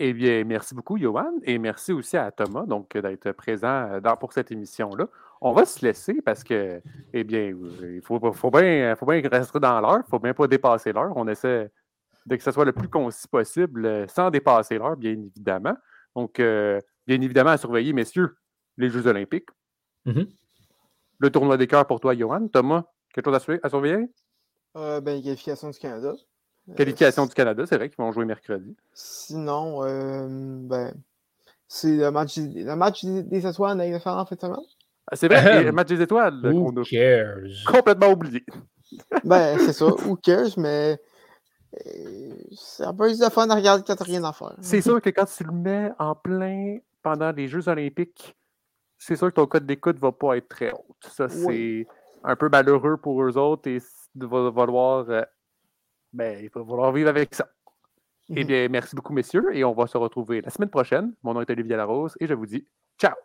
[SPEAKER 1] Eh bien, merci beaucoup, Johan, et merci aussi à Thomas donc d'être présent dans, pour cette émission-là. On va se laisser parce que, eh bien, il faut, faut, bien, faut bien rester dans l'heure, il ne faut bien pas dépasser l'heure. On essaie de que ce soit le plus concis possible euh, sans dépasser l'heure, bien évidemment. Donc, euh, bien évidemment, à surveiller, messieurs, les Jeux Olympiques. Mm-hmm. Le tournoi des cœurs pour toi, Johan. Thomas, quelque chose à, surveiller?
[SPEAKER 3] Euh, ben, qualification du Canada.
[SPEAKER 1] Qualification du Canada, c'est vrai qu'ils vont jouer mercredi.
[SPEAKER 3] Sinon, euh, ben, c'est le match, le match des étoiles à faire en fait semaine.
[SPEAKER 1] Ah, c'est vrai, le match des étoiles.
[SPEAKER 2] Who cares?
[SPEAKER 1] Complètement oublié. (laughs)
[SPEAKER 3] ben, c'est ça, who cares, mais euh, c'est un peu de fun à regarder quand t'as rien à faire.
[SPEAKER 1] C'est sûr (laughs) que quand tu le mets en plein pendant les Jeux Olympiques, c'est sûr que ton code d'écoute ne va pas être très haut. Ça, c'est un peu malheureux pour eux autres et va falloir euh, ben, il va falloir vivre avec ça. Eh mhm. bien, merci beaucoup, messieurs, et on va se retrouver la semaine prochaine. Mon nom est Olivier Larose, et je vous dis ciao!